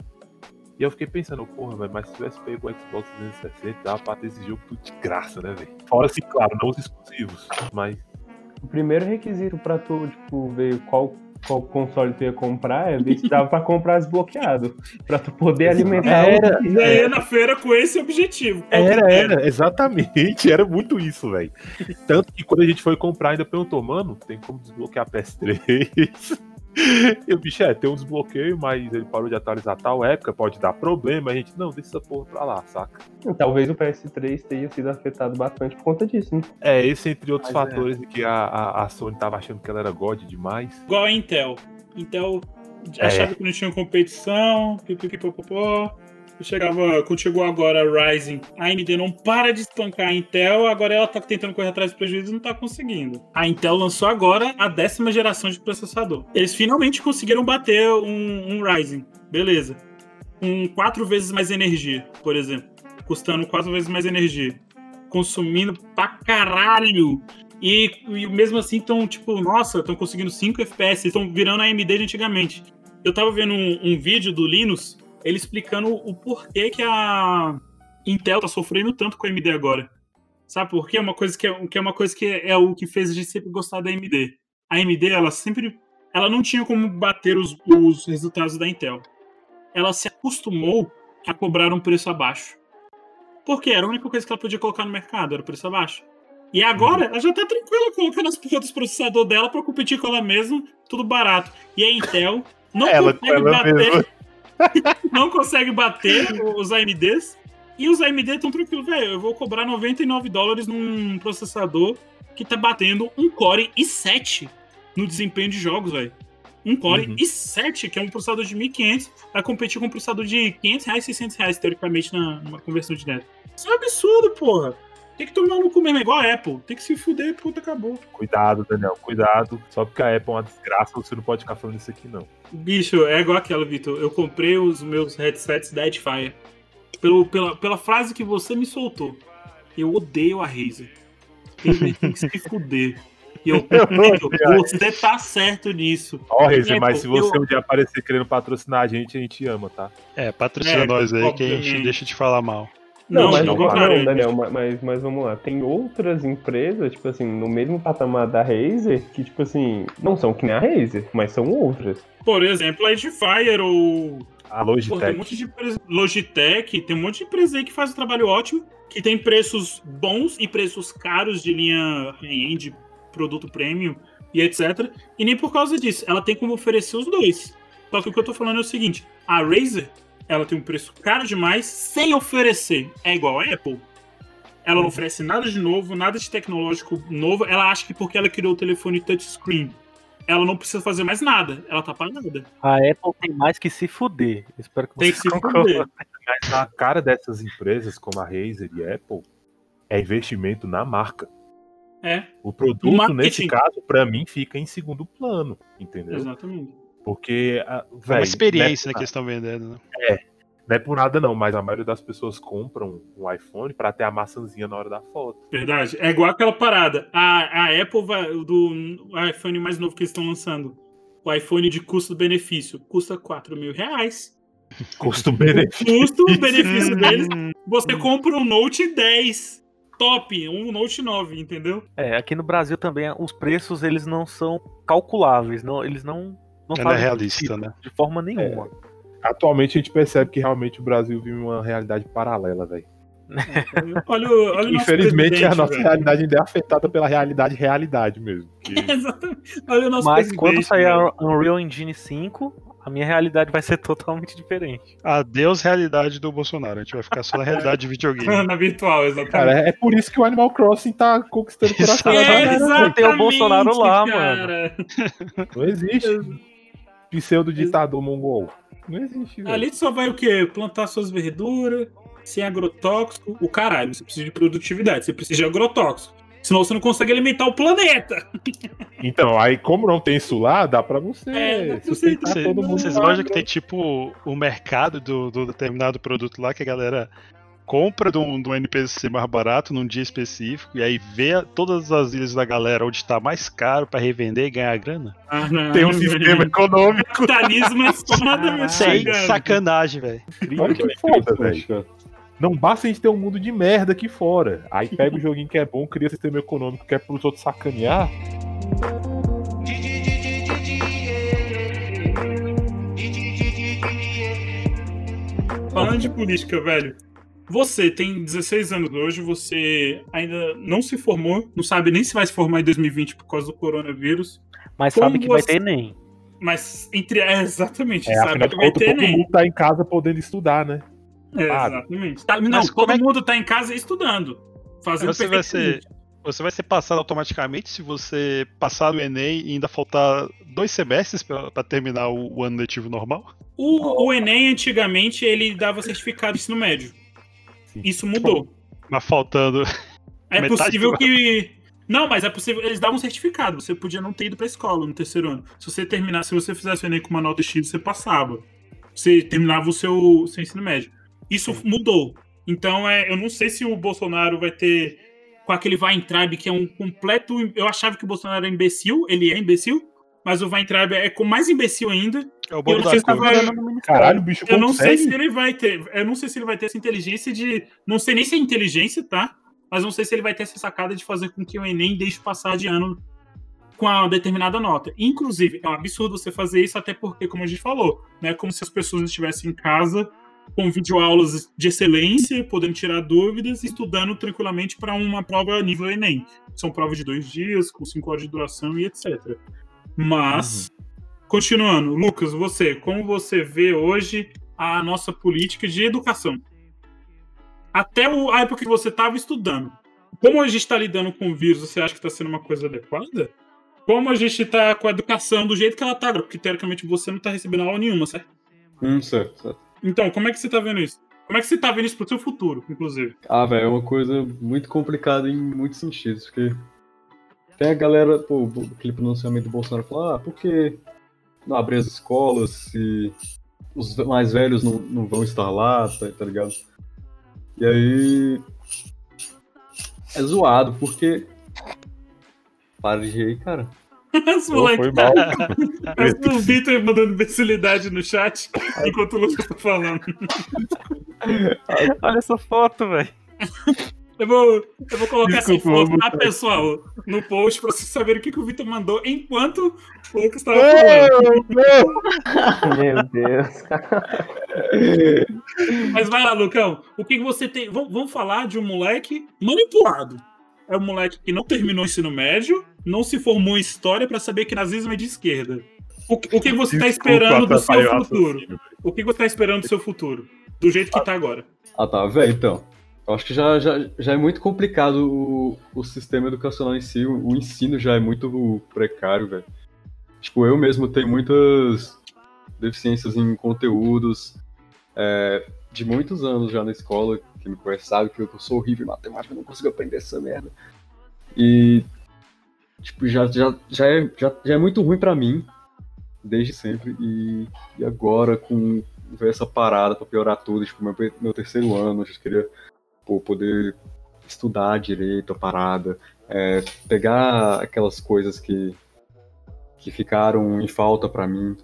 Speaker 2: E eu fiquei pensando, porra, velho, mas se tivesse pego o Xbox 360, dava pra ter esse jogo tudo de graça, né, velho? Fora assim, claro, não os exclusivos, mas.
Speaker 5: O primeiro requisito pra tu, tipo, ver qual, qual console tu ia comprar é ver se dava pra comprar desbloqueado. Pra tu poder alimentar
Speaker 2: Era,
Speaker 5: o...
Speaker 3: Já ia na feira com esse objetivo.
Speaker 2: Era, era, exatamente, era muito isso, velho. Tanto que quando a gente foi comprar, ainda perguntou, mano, tem como desbloquear a PS3? E o bicho, é, tem um desbloqueio, mas ele parou de atualizar tal época, pode dar problema. A gente, não, deixa essa porra pra lá, saca?
Speaker 5: Talvez o PS3 tenha sido afetado bastante por conta disso, né?
Speaker 2: É, esse entre outros
Speaker 7: Mas é.
Speaker 2: fatores de que a, a, a Sony tava achando que ela era God demais.
Speaker 3: Igual a Intel. Intel
Speaker 2: É.
Speaker 3: achava que não tinha competição, pipipipopopó. Chegava, quando chegou agora a Ryzen, a AMD não para de espancar a Intel, agora ela tá tentando correr atrás do prejuízo e não tá conseguindo. A Intel lançou agora a décima geração de processador. Eles finalmente conseguiram bater um, um Ryzen, beleza. Com quatro vezes mais energia, por exemplo. Custando quatro vezes mais energia. Consumindo pra caralho. E, e mesmo assim estão, tipo, nossa, estão conseguindo 5 FPS, estão virando a AMD de antigamente. Eu tava vendo um, um vídeo do Linus, ele explicando o porquê que a Intel tá sofrendo tanto com a AMD agora. Sabe por quê? Uma coisa que é, que é uma coisa que é o que fez a gente sempre gostar da AMD. A AMD, ela sempre. Ela não tinha como bater os, os resultados da Intel. Ela se acostumou a cobrar um preço abaixo. Porque era a única coisa que ela podia colocar no mercado, era o preço abaixo. E agora ela já tá tranquila colocando as porras dos processadores dela pra competir com ela mesma, tudo barato. E a Intel não
Speaker 2: Ela-
Speaker 3: consegue
Speaker 2: ela
Speaker 3: bater.
Speaker 2: mesma.
Speaker 3: Não consegue bater os AMDs. E os AMD estão tranquilos, velho. Eu vou cobrar 99 dólares num processador que tá batendo um Core i7 no desempenho de jogos, velho. Um Core
Speaker 2: Uhum.
Speaker 3: i7, que é um processador de 1.500, vai competir com um processador de 500 reais, 600 reais, teoricamente, na, numa conversão de neto. Isso é um absurdo, porra. Tem que tomar no cu mesmo, é igual a Apple. Tem que se fuder, puta, acabou.
Speaker 2: Cuidado, Daniel, cuidado. Só porque a Apple é uma desgraça, você não pode ficar falando isso aqui, não.
Speaker 3: Bicho, é igual aquela, Vitor. Eu comprei os meus headsets da Edifier. Pelo, pela, pela frase que você me soltou. Eu odeio a Razer. Tem que se fuder. E eu, Vitor, você tá certo nisso.
Speaker 2: Ó, Rezer,
Speaker 3: É,
Speaker 2: mas se você
Speaker 3: eu-
Speaker 2: um dia aparecer querendo patrocinar a gente, a gente ama, tá?
Speaker 6: É, patrocina
Speaker 3: É,
Speaker 6: nós aí que a gente deixa de falar mal.
Speaker 3: Não,
Speaker 5: mas,
Speaker 3: não,
Speaker 2: não,
Speaker 5: não, Daniel, ma- mas, mas vamos lá. Tem outras empresas, tipo assim, no mesmo patamar da Razer, que, tipo assim, não são que nem a Razer, mas são outras.
Speaker 3: Por exemplo, a Edifier ou
Speaker 2: A
Speaker 3: Pô, tem um
Speaker 2: Logitech.
Speaker 3: monte de empresa. Logitech, tem um monte de empresa aí que faz um trabalho ótimo, que tem preços bons e preços caros de linha high-end, produto premium e etc. E nem por causa disso, ela tem como oferecer os dois. Só que o que eu tô falando é o seguinte: a Razer, ela tem um preço caro demais sem oferecer. É igual a Apple. Ela não oferece nada de novo, nada de tecnológico novo. Ela acha que porque ela criou o telefone touchscreen, ela não precisa fazer mais nada. Ela tá parada.
Speaker 7: A Apple tem mais que se fuder. Espero que
Speaker 3: Tem que
Speaker 7: você
Speaker 3: se fuder.
Speaker 2: Mas a cara dessas empresas, como a Razer e a Apple, é investimento na marca.
Speaker 3: É,
Speaker 2: O produto, nesse caso, pra mim, fica em segundo plano, entendeu?
Speaker 3: exatamente.
Speaker 2: Porque, a-
Speaker 6: É
Speaker 2: véi,
Speaker 6: uma experiência né, que eles estão vendendo, né?
Speaker 2: Não é por nada não, mas a maioria das pessoas compram um iPhone pra ter a maçãzinha na hora da foto.
Speaker 3: Verdade. É igual aquela parada. A, a Apple vai. Do o iPhone mais novo que eles estão lançando. O iPhone de custo-benefício custa 4 mil reais.
Speaker 2: Custo-benefício.
Speaker 3: Custo-benefício deles. Você compra um Note 10. Top, um Note 9, entendeu?
Speaker 7: É, aqui no Brasil também os preços eles não são calculáveis, não, eles não não
Speaker 6: Não é realista,
Speaker 7: sentido
Speaker 6: né?
Speaker 7: de forma nenhuma.
Speaker 2: Atualmente a gente percebe que realmente o Brasil vive uma realidade paralela, velho.
Speaker 3: Olha, o- olha
Speaker 2: Infelizmente a nossa
Speaker 3: velho.
Speaker 2: realidade ainda é afetada pela realidade realidade mesmo. que-
Speaker 3: Exatamente. Olha o nosso
Speaker 7: Mas quando sair a Unreal Engine 5, a minha realidade vai ser totalmente diferente.
Speaker 6: Adeus realidade do Bolsonaro. A gente vai ficar só na realidade de videogame.
Speaker 3: Na virtual, exatamente.
Speaker 2: Cara, é por isso que o Animal Crossing tá conquistando o coração
Speaker 3: É, exatamente,
Speaker 7: Tem o Bolsonaro lá,
Speaker 3: cara.
Speaker 2: Não existe pseudo ditador mongol. Não existe, velho.
Speaker 3: Ali só vai o quê? Plantar suas verduras, sem agrotóxico. O caralho, você precisa de produtividade, você precisa de agrotóxico. Senão você não consegue alimentar o planeta.
Speaker 2: Então, aí como não tem isso lá, dá pra você
Speaker 3: É, dá pra você-
Speaker 2: todo mundo.
Speaker 6: Vocês
Speaker 2: lá,
Speaker 6: que
Speaker 2: né?
Speaker 6: tem tipo o mercado do, do determinado produto lá que a galera compra de um, de um NPC mais barato num dia específico e aí vê todas as ilhas da galera onde tá mais caro pra revender e ganhar grana?
Speaker 3: Ah, não.
Speaker 2: Tem um sistema econômico.
Speaker 3: Capitalismo é foda, meu chegando.
Speaker 6: sacanagem, velho.
Speaker 2: Olha que foda, velho. Não basta a gente ter um mundo de merda aqui fora. Aí pega o joguinho que é bom, cria sistema econômico que é pros outros sacanear.
Speaker 3: Falando de política, velho. Você tem 16 anos hoje, você ainda não se formou, não sabe nem se vai se formar em 2020 por causa do coronavírus.
Speaker 7: Mas
Speaker 3: Como
Speaker 7: sabe que vai
Speaker 3: você-
Speaker 7: ter Enem.
Speaker 3: Mas entre. É, exatamente,
Speaker 2: É,
Speaker 3: sabe que vai ter
Speaker 2: todo
Speaker 3: Enem.
Speaker 2: mundo tá em casa podendo estudar, né?
Speaker 3: É,
Speaker 2: Claro.
Speaker 3: exatamente. Tá, não,
Speaker 6: Mas
Speaker 3: todo
Speaker 6: é
Speaker 3: mundo tá em casa estudando. Fazendo
Speaker 6: Você vai ser, você vai ser passado automaticamente se você passar no Enem e ainda faltar dois semestres pra pra terminar o, o ano letivo normal?
Speaker 3: O, o Enem, antigamente, ele dava certificado de ensino médio.
Speaker 2: Sim.
Speaker 3: Isso mudou.
Speaker 6: Mas faltando.
Speaker 3: É possível
Speaker 6: do-
Speaker 3: que. Não, mas é possível. Eles davam certificado. Você podia não ter ido pra escola no terceiro ano. Se você terminasse, se você fizesse o Enem com uma nota X, você passava. Você terminava o seu, seu ensino médio. Isso mudou. Então, é, eu não sei se o Bolsonaro vai ter. Com aquele Weintraub, que é um completo. Eu achava que o Bolsonaro era imbecil. Ele é imbecil. Mas o Weintraub é com mais imbecil ainda.
Speaker 6: É o
Speaker 3: Eu não sei se vai-
Speaker 2: Caralho, bicho
Speaker 3: Eu não sei se ele vai ter. Eu não sei se ele vai ter essa inteligência de. Não sei nem se é inteligência, tá? Mas não sei se ele vai ter essa sacada de fazer com que o Enem deixe passar de ano com uma determinada nota. Inclusive, é um absurdo você fazer isso, até porque, como a gente falou, né? Como se as pessoas estivessem em casa com videoaulas de excelência, podendo tirar dúvidas, estudando tranquilamente para uma prova nível Enem. São provas de dois dias, com cinco horas de duração e etc. Mas, continuando, Lucas, você, como você vê hoje a nossa política de educação? Até o- a época que você estava estudando, como a gente está lidando com o vírus, você acha que está sendo uma coisa adequada? Como a gente está com a educação do jeito que ela está? Porque teoricamente você não está recebendo aula nenhuma, certo?
Speaker 4: Hum, certo, certo.
Speaker 3: Então, como é que você está vendo isso? Como é que você está vendo isso pro seu futuro, inclusive?
Speaker 4: Ah, velho, é uma coisa muito complicada em muitos sentidos, porque tem a galera, pô, o- aquele pronunciamento do Bolsonaro fala, ah, por que não abrir as escolas se os mais velhos não, não vão estar lá, tá, tá ligado? E aí é zoado, porque para de rir aí, cara.
Speaker 3: Os
Speaker 2: Pô,
Speaker 3: moleques
Speaker 2: foi mal.
Speaker 3: Mas o Vitor mandando imbecilidade no chat enquanto o Lucas tá falando.
Speaker 7: Olha essa foto, velho.
Speaker 3: Eu vou, eu vou colocar essa
Speaker 2: Desculpa,
Speaker 3: foto,
Speaker 2: vou
Speaker 3: tá, pessoal, no post pra vocês saberem o que, que o Vitor mandou enquanto o Lucas tava falando.
Speaker 5: Meu Deus.
Speaker 3: Mas vai lá, Lucão. O que, que você tem. Vamos, vamos falar de um moleque manipulado. É um moleque que não terminou o ensino médio, não se formou em história pra saber que nazismo é de esquerda. O, que- o que você tá
Speaker 2: Desculpa
Speaker 3: esperando do seu futuro? O que você tá esperando do seu futuro? Do jeito que tá agora.
Speaker 4: Ah tá, velho, então. Eu acho que já, já, já é muito complicado o, o sistema educacional em si, o, o ensino já é muito precário, velho. Tipo, eu mesmo tenho muitas deficiências em conteúdos é, de muitos anos já na escola, quem me conhece sabe que eu sou horrível em matemática, não consigo aprender essa merda. E, tipo, já, já, já, é, já, já é muito ruim pra mim, desde sempre, e, e agora com ver essa parada pra piorar tudo, tipo, meu, meu terceiro ano, eu já queria pô, poder estudar direito a parada, é, pegar aquelas coisas que, que ficaram em falta pra mim.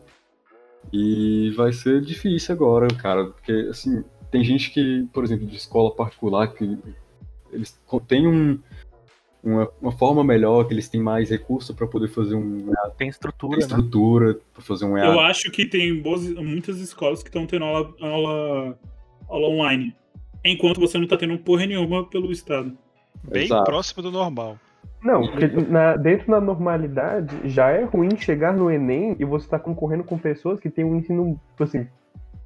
Speaker 4: E vai ser difícil agora, cara, porque, assim, tem gente que, por exemplo, de escola particular, que eles têm um, uma, uma forma melhor, que eles têm mais recurso para poder fazer um
Speaker 7: Tem estrutura,
Speaker 4: tem
Speaker 7: né?
Speaker 4: estrutura, para fazer um
Speaker 3: Eu acho que tem boas- muitas escolas que estão tendo aula, aula, aula online. Enquanto você não tá tendo porra nenhuma pelo Estado.
Speaker 6: Bem
Speaker 4: Exato.
Speaker 6: próximo do normal.
Speaker 5: Não, porque na- dentro da normalidade já é ruim chegar no Enem e você tá concorrendo com pessoas que têm um ensino, tipo assim,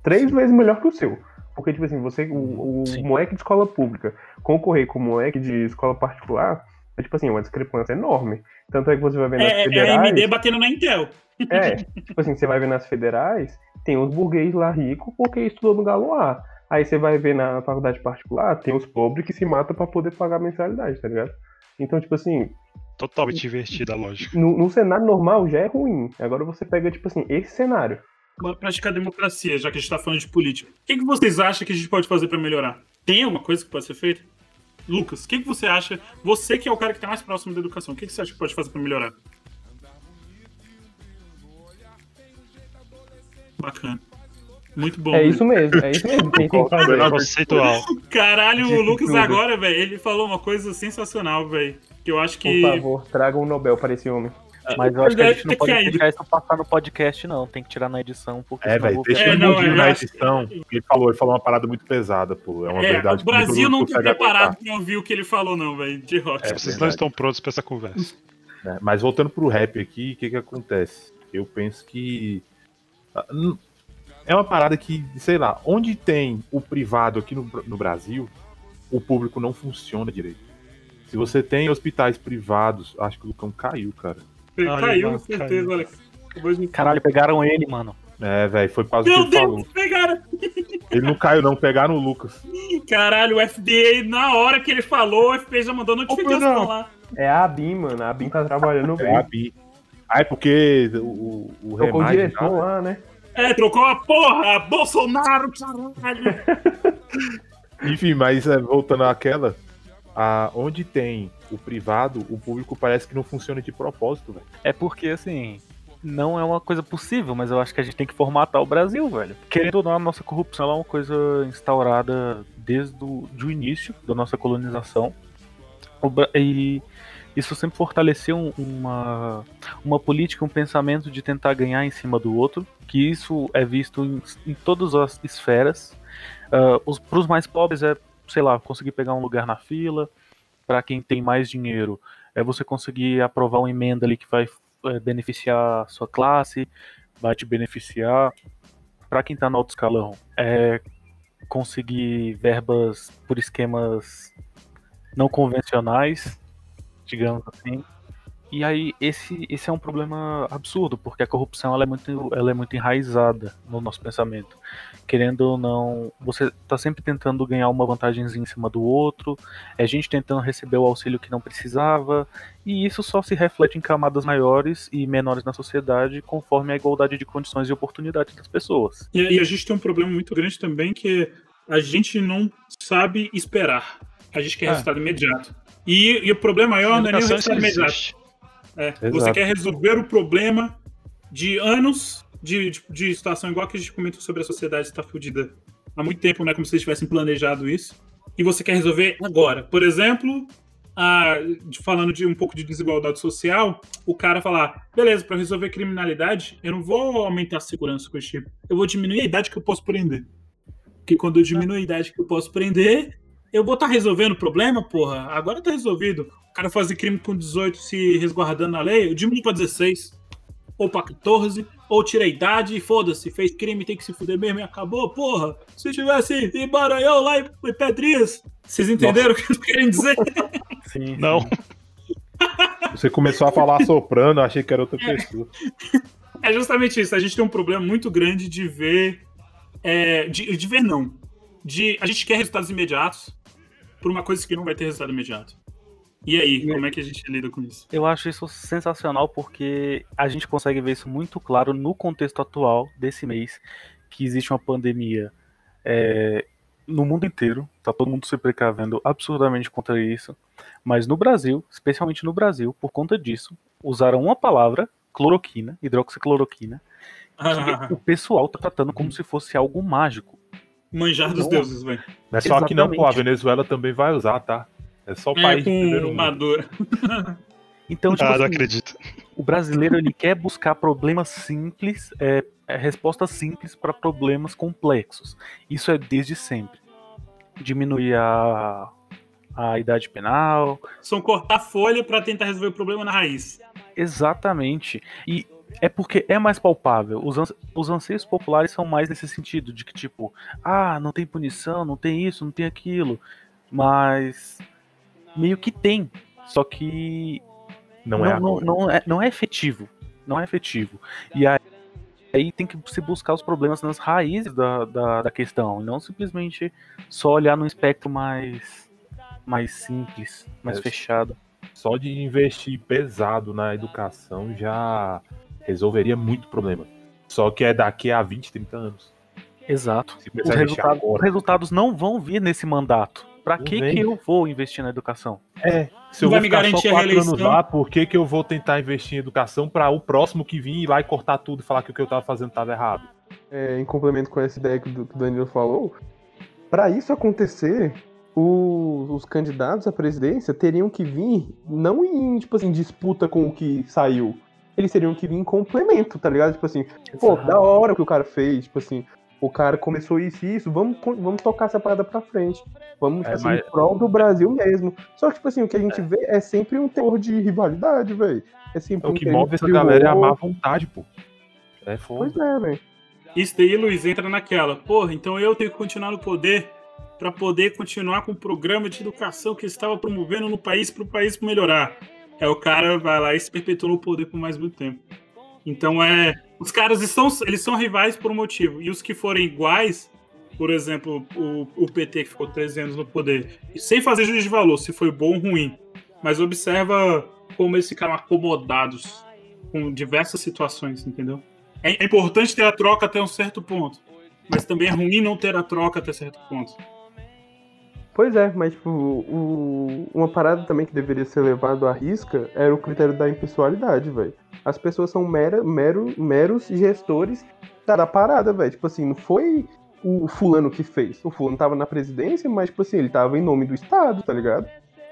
Speaker 5: três vezes melhor que o seu. Porque, tipo assim, você, o, o
Speaker 7: Sim.
Speaker 5: moleque de escola pública concorrer com o moleque de escola particular, é tipo assim, uma discrepância enorme. Tanto é que você vai ver nas
Speaker 3: É, é a
Speaker 5: federais.
Speaker 3: AMD batendo na Intel.
Speaker 5: É, tipo assim, você vai ver nas federais, tem os burguês lá ricos porque estudou no Galoá. Aí você vai ver na faculdade particular, tem os pobres que se matam pra poder pagar a mensalidade, tá ligado? Então, tipo assim,
Speaker 6: Totalmente invertida a lógica.
Speaker 5: no, no cenário normal já é ruim. Agora você pega, tipo assim, esse cenário.
Speaker 3: Bora praticar democracia, já que a gente tá falando de política. O que, que vocês acham que a gente pode fazer pra melhorar? Tem alguma coisa que pode ser feita? Lucas, o que, que você acha? Você que é o cara que tá mais próximo da educação, o que, que você acha que pode fazer pra melhorar? Bacana. Muito bom.
Speaker 5: É isso mesmo, é isso mesmo. Tem que fazer.
Speaker 6: Conceitual.
Speaker 3: Caralho, o Lucas
Speaker 5: tudo.
Speaker 3: agora, velho, ele falou uma coisa sensacional, velho. Que eu acho
Speaker 5: Por
Speaker 3: que.
Speaker 5: favor, traga um Nobel para esse homem.
Speaker 7: Mas eu acho que a gente não pode
Speaker 3: caído.
Speaker 7: deixar isso passar no podcast, não. Tem que tirar na edição, porque
Speaker 2: É, velho, deixa
Speaker 3: É, não,
Speaker 2: na edição. Ele falou, ele falou uma parada muito pesada, pô. É uma
Speaker 3: É,
Speaker 2: verdade
Speaker 3: o Brasil
Speaker 2: que
Speaker 3: não
Speaker 2: mundo
Speaker 3: tá preparado pra ouvir o que ele falou, não, velho. De rock.
Speaker 2: É,
Speaker 6: Vocês não estão prontos pra essa conversa.
Speaker 2: né? Mas voltando pro rap aqui, o que que acontece? Eu penso que ah, é uma parada que, sei lá, onde tem o privado aqui no, no Brasil, o público não funciona direito. Se você tem hospitais privados, acho que o Lucão caiu, cara.
Speaker 6: Olha,
Speaker 3: caiu,
Speaker 6: mano,
Speaker 3: certeza,
Speaker 6: caiu.
Speaker 3: Alex.
Speaker 7: Caralho, pegaram ele, mano.
Speaker 2: É, velho, foi quase o
Speaker 3: Meu
Speaker 2: que ele falou.
Speaker 3: Deus, pegaram.
Speaker 2: Ele não caiu, não, pegaram o Lucas.
Speaker 3: Caralho, o FDA, na hora que ele falou, o FBI já mandou notificação
Speaker 2: não.
Speaker 3: lá.
Speaker 5: É a ABIN, mano. A ABIN tá trabalhando
Speaker 2: É a
Speaker 5: bem.
Speaker 2: Bi. Ah, é porque o, o
Speaker 5: Tocou o diretor
Speaker 2: lá,
Speaker 5: lá, né?
Speaker 3: É, trocou a porra! Bolsonaro, caralho!
Speaker 2: Enfim, mas é, voltando àquela, a, onde tem o privado, o público parece que não funciona de propósito, velho.
Speaker 7: É porque, assim, não é uma coisa possível, mas eu acho que a gente tem que formatar o Brasil, velho. Querendo ou não, a nossa corrupção é uma coisa instaurada desde o do início da nossa colonização. E isso sempre fortaleceu um- uma, uma política, um pensamento de tentar ganhar em cima do outro, que isso é visto em, em todas as esferas. Para os mais pobres é, sei lá, conseguir pegar um lugar na fila. Para quem tem mais dinheiro, é você conseguir aprovar uma emenda ali que vai é, beneficiar a sua classe, vai te beneficiar. Para quem está no alto escalão, é conseguir verbas por esquemas não convencionais, digamos assim. E aí esse, esse é um problema absurdo, porque a corrupção ela é, muito, ela é muito enraizada no nosso pensamento. Querendo ou não, você está sempre tentando ganhar uma vantagemzinha em cima do outro, é gente tentando receber o auxílio que não precisava, e isso só se reflete em camadas maiores e menores na sociedade, conforme a igualdade de condições e oportunidades das pessoas.
Speaker 3: E, e a gente tem um problema muito grande também, que a gente não sabe esperar. A gente quer
Speaker 6: É.
Speaker 3: resultado imediato. E, e o problema maior não é nem o resultado imediato. É, você quer resolver o problema de anos de, de, de situação igual que a gente comentou sobre a sociedade estar fudida há muito tempo, né? Como se eles tivessem planejado isso. E você quer resolver agora. Por exemplo, a- de- falando de um pouco de desigualdade social, o cara falar, beleza, para resolver criminalidade, eu não vou aumentar a segurança com esse tipo. Eu vou diminuir a idade que eu posso prender. Porque quando eu diminuo a idade que eu posso prender, eu vou estar resolvendo o problema, porra. Agora tá resolvido. O cara fazer crime com 18 se resguardando na lei, eu diminuo pra 16. Ou pra 14, ou tira a idade e foda-se, fez crime, tem que se fuder mesmo e acabou, porra. Se tivesse em Maranhão lá em em Pedrinhas, vocês entenderam o que eu tô querendo dizer?
Speaker 7: Sim.
Speaker 6: Não.
Speaker 2: Você começou a falar soprano, eu achei que era outra pessoa.
Speaker 3: É justamente isso. A gente tem um problema muito grande de ver. é, de, de ver, não. De, a gente quer resultados imediatos por uma coisa que não vai ter resultado imediato. E aí, como é que a gente lida com isso?
Speaker 7: Eu acho isso sensacional porque a gente consegue ver isso muito claro no contexto atual desse mês, que existe uma pandemia é, no mundo inteiro, tá todo mundo se precavendo absurdamente contra isso, mas no Brasil, especialmente no Brasil, por conta disso, usaram uma palavra, cloroquina, hidroxicloroquina, que o pessoal tá tratando como se fosse algo mágico.
Speaker 3: Manjar dos
Speaker 7: Não.
Speaker 3: deuses, velho.
Speaker 2: Não é só aqui não, pô. A
Speaker 7: Exatamente.
Speaker 2: Venezuela também vai usar, tá? É só o
Speaker 3: É,
Speaker 2: país primeiro
Speaker 3: com
Speaker 2: mundo.
Speaker 3: Maduro.
Speaker 7: Então, tipo
Speaker 6: Ah, não
Speaker 7: assim,
Speaker 6: acredito.
Speaker 7: o brasileiro ele quer buscar problemas simples, é, é, respostas simples para problemas complexos. Isso é desde sempre. Diminuir a, a idade penal,
Speaker 3: São cortar folha pra tentar resolver o problema na raiz.
Speaker 7: exatamente. E é porque é mais palpável. Os, ans- os anseios populares são mais nesse sentido, de que tipo, ah, não tem punição, não tem isso, não tem aquilo. Mas meio que tem. Só que
Speaker 2: Não,
Speaker 7: não,
Speaker 2: é
Speaker 7: não, não é, não é efetivo. Não é efetivo. E aí, aí tem que se buscar os problemas nas raízes da, da, da questão. E não simplesmente só olhar num espectro mais, mais simples, mais
Speaker 2: É,
Speaker 7: fechado.
Speaker 2: Só de investir pesado na educação já resolveria muito problema. Só que é daqui a 20, 30 anos.
Speaker 7: Exato.
Speaker 2: Se
Speaker 7: Os resultados,
Speaker 2: agora.
Speaker 7: resultados não vão vir nesse mandato. Pra que,
Speaker 2: vem.
Speaker 7: que eu vou investir na educação?
Speaker 2: É, se eu
Speaker 3: Vai
Speaker 2: vou
Speaker 3: me
Speaker 2: ficar
Speaker 3: garantir
Speaker 2: só
Speaker 3: a
Speaker 2: anos lá, por que, que eu vou tentar investir em educação para o próximo que vir ir lá e cortar tudo e falar que o que eu tava fazendo tava errado?
Speaker 5: é, em complemento com essa ideia que o que o Danilo falou, para isso acontecer, os, os candidatos à presidência teriam que vir não em tipo assim disputa com o que saiu, eles teriam que vir em complemento, tá ligado? Tipo assim, pô, da hora o que o cara fez, tipo assim, o cara começou isso e isso, vamos, vamos tocar essa parada pra frente. Vamos, tipo
Speaker 2: É,
Speaker 5: assim,
Speaker 2: mas-
Speaker 5: em prol do Brasil mesmo. Só que, tipo assim, o que a gente vê é sempre um teor de rivalidade, velho. É sempre
Speaker 2: É o que move essa galera é a má vontade, pô. É
Speaker 5: Pois
Speaker 2: foda.
Speaker 5: é, velho.
Speaker 3: Isso daí, Luiz, entra naquela. Porra, então eu tenho que continuar no poder pra poder continuar com o programa de educação que estava promovendo no país para o país melhorar. É o cara vai lá e se perpetua no poder por mais muito tempo. Então é, os caras estão, eles são rivais por um motivo. E os que forem iguais, por exemplo, o, o PT que ficou 13 anos no poder, sem fazer juízo de valor, se foi bom ou ruim, mas observa como eles ficaram acomodados com diversas situações, entendeu? É, é importante ter a troca até um certo ponto. Mas também é ruim não ter a troca até certo ponto.
Speaker 5: Pois é, mas tipo, o- uma parada também que deveria ser levado à risca era o critério da impessoalidade, velho. As pessoas são mera, mero, meros gestores da, da parada, velho. Tipo assim, não foi o fulano que fez. O fulano tava na presidência, mas, tipo assim, ele tava em nome do Estado, tá ligado?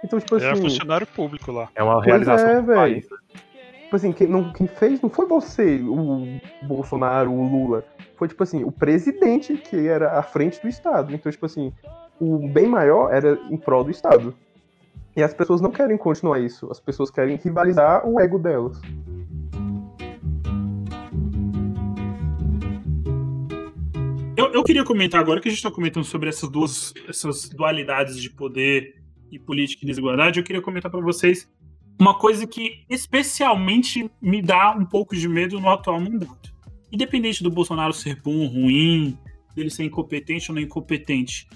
Speaker 5: Então, tipo
Speaker 6: Era
Speaker 5: assim.
Speaker 6: funcionário público lá.
Speaker 2: É uma realização
Speaker 5: é,
Speaker 2: do
Speaker 5: velho.
Speaker 2: país.
Speaker 5: Tipo assim, quem, não, quem fez não foi você, o Bolsonaro, o Lula. Foi, tipo assim, o presidente que era à frente do Estado. Então, tipo assim, o bem maior era em prol do Estado. E as pessoas não querem continuar isso. As pessoas querem rivalizar o ego delas.
Speaker 3: Eu, eu queria comentar agora que a gente está comentando sobre essas duas essas dualidades de poder e política e desigualdade. Eu queria comentar para vocês uma coisa que especialmente me dá um pouco de medo no atual mandato. Independente do Bolsonaro ser bom ou ruim, dele ser incompetente ou não incompetente,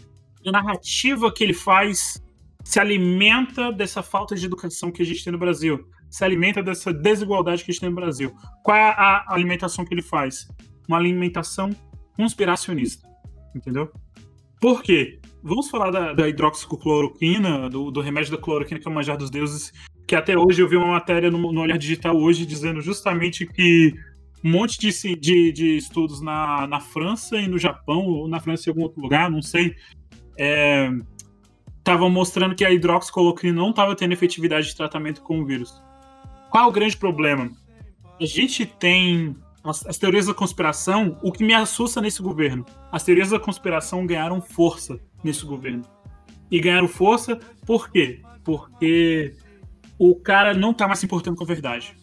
Speaker 3: a narrativa que ele faz se alimenta dessa falta de educação que a gente tem no Brasil, se alimenta dessa desigualdade que a gente tem no Brasil. Qual é a alimentação que ele faz? Uma alimentação conspiracionista, entendeu? Por quê? Vamos falar da, da hidroxicloroquina, do, do remédio da cloroquina, que é o manjar dos deuses, que até hoje eu vi uma matéria no, no Olhar Digital hoje dizendo justamente que um monte de, de, de estudos na, na França e no Japão, ou na França e em algum outro lugar, não sei, estavam mostrando que a hidroxicloroquina não estava tendo efetividade de tratamento com o vírus. Qual é o grande problema? A gente tem as, as teorias da conspiração, o que me assusta nesse governo. As teorias da conspiração ganharam força nesse governo. E ganharam força por quê? Porque o cara não tá mais se importando com a verdade.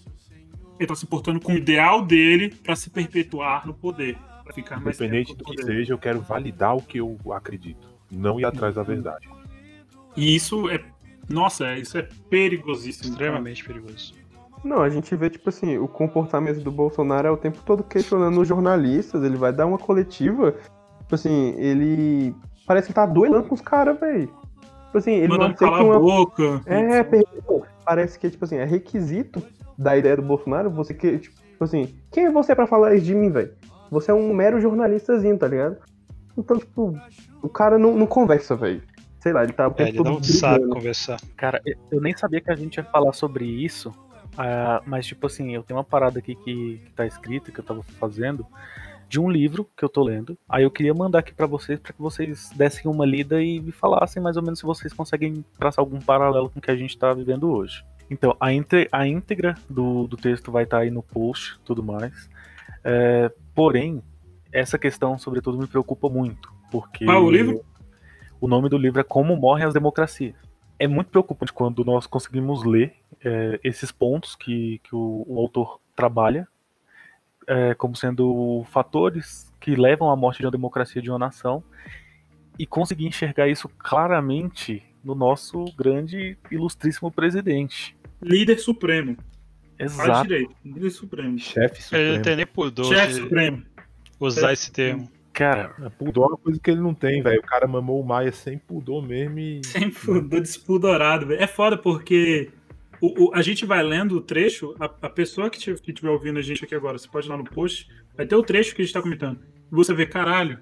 Speaker 3: Ele tá se importando com o ideal dele para se perpetuar no poder. Pra ficar mais
Speaker 2: Independente do que seja, eu quero validar o que eu acredito. Não ir atrás da verdade.
Speaker 3: E isso é. Nossa, isso é perigosíssimo. cara.
Speaker 6: Extremamente perigoso.
Speaker 5: Não, a gente vê, tipo assim, o comportamento do Bolsonaro é o tempo todo questionando os jornalistas. Ele vai dar uma coletiva. Tipo assim, ele. Parece que tá duelando com os caras, velho. Tipo assim, ele não
Speaker 3: Mandando calar a
Speaker 5: uma
Speaker 3: boca.
Speaker 5: É, per- parece que tipo assim, é requisito da ideia do Bolsonaro você que, tipo assim, quem é você pra falar isso de mim, velho? Você é um mero jornalistazinho, tá ligado? Então, tipo, o cara não, não conversa, velho. Sei lá, ele tá
Speaker 6: É, ele não sabe conversar.
Speaker 7: Cara, eu- nem sabia que a gente ia falar sobre isso, ah, mas tipo assim, eu tenho uma parada aqui que, que tá escrita, que eu tava fazendo, de um livro que eu tô lendo. Aí eu queria mandar aqui pra vocês, pra que vocês dessem uma lida e me falassem mais ou menos se vocês conseguem traçar algum paralelo com o que a gente tá vivendo hoje. Então, a, inte- a íntegra do, do texto vai estar aí no post tudo mais. É, porém, essa questão, sobretudo, me preocupa muito. Porque
Speaker 3: Qual o livro?
Speaker 7: o nome do livro é Como Morrem as Democracias. É muito preocupante quando nós conseguimos ler é, esses pontos que, que o, o autor trabalha é, como sendo fatores que levam à morte de uma democracia de uma nação e conseguir enxergar isso claramente no nosso grande, ilustríssimo presidente.
Speaker 3: Líder supremo. Faz
Speaker 7: Exato.
Speaker 3: direito. Líder supremo.
Speaker 2: Chefe
Speaker 6: Ele
Speaker 2: supremo.
Speaker 6: não tem nem pudor
Speaker 3: Chefe
Speaker 6: de
Speaker 3: supremo.
Speaker 6: Usar esse termo.
Speaker 7: Cara,
Speaker 2: Pudor é uma coisa que ele não tem, velho. O cara mamou o Maia sem pudor mesmo e.
Speaker 3: Sem pudor, despudorado, velho. É foda porque o, o- a gente vai lendo o trecho, a, a pessoa que estiver ouvindo a gente aqui agora, você pode ir lá no post, vai ter o trecho que a gente tá comentando. E você vê, caralho,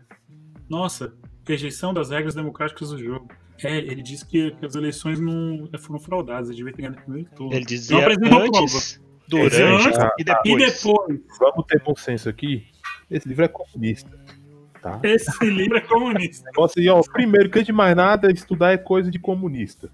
Speaker 3: nossa, rejeição das regras democráticas do jogo. É, ele disse que, que as eleições não foram fraudadas, ele devia ter ganhado no primeiro turno.
Speaker 6: Ele
Speaker 3: Não
Speaker 6: dizia
Speaker 3: apresentou
Speaker 6: antes, durante
Speaker 3: Antes
Speaker 6: e
Speaker 3: E
Speaker 6: depois.
Speaker 3: depois,
Speaker 2: Vamos ter bom senso aqui. Esse livro é comunista. Tá?
Speaker 3: esse livro é comunista.
Speaker 2: Negócio ó. Primeiro, que antes de mais nada, estudar é coisa de comunista.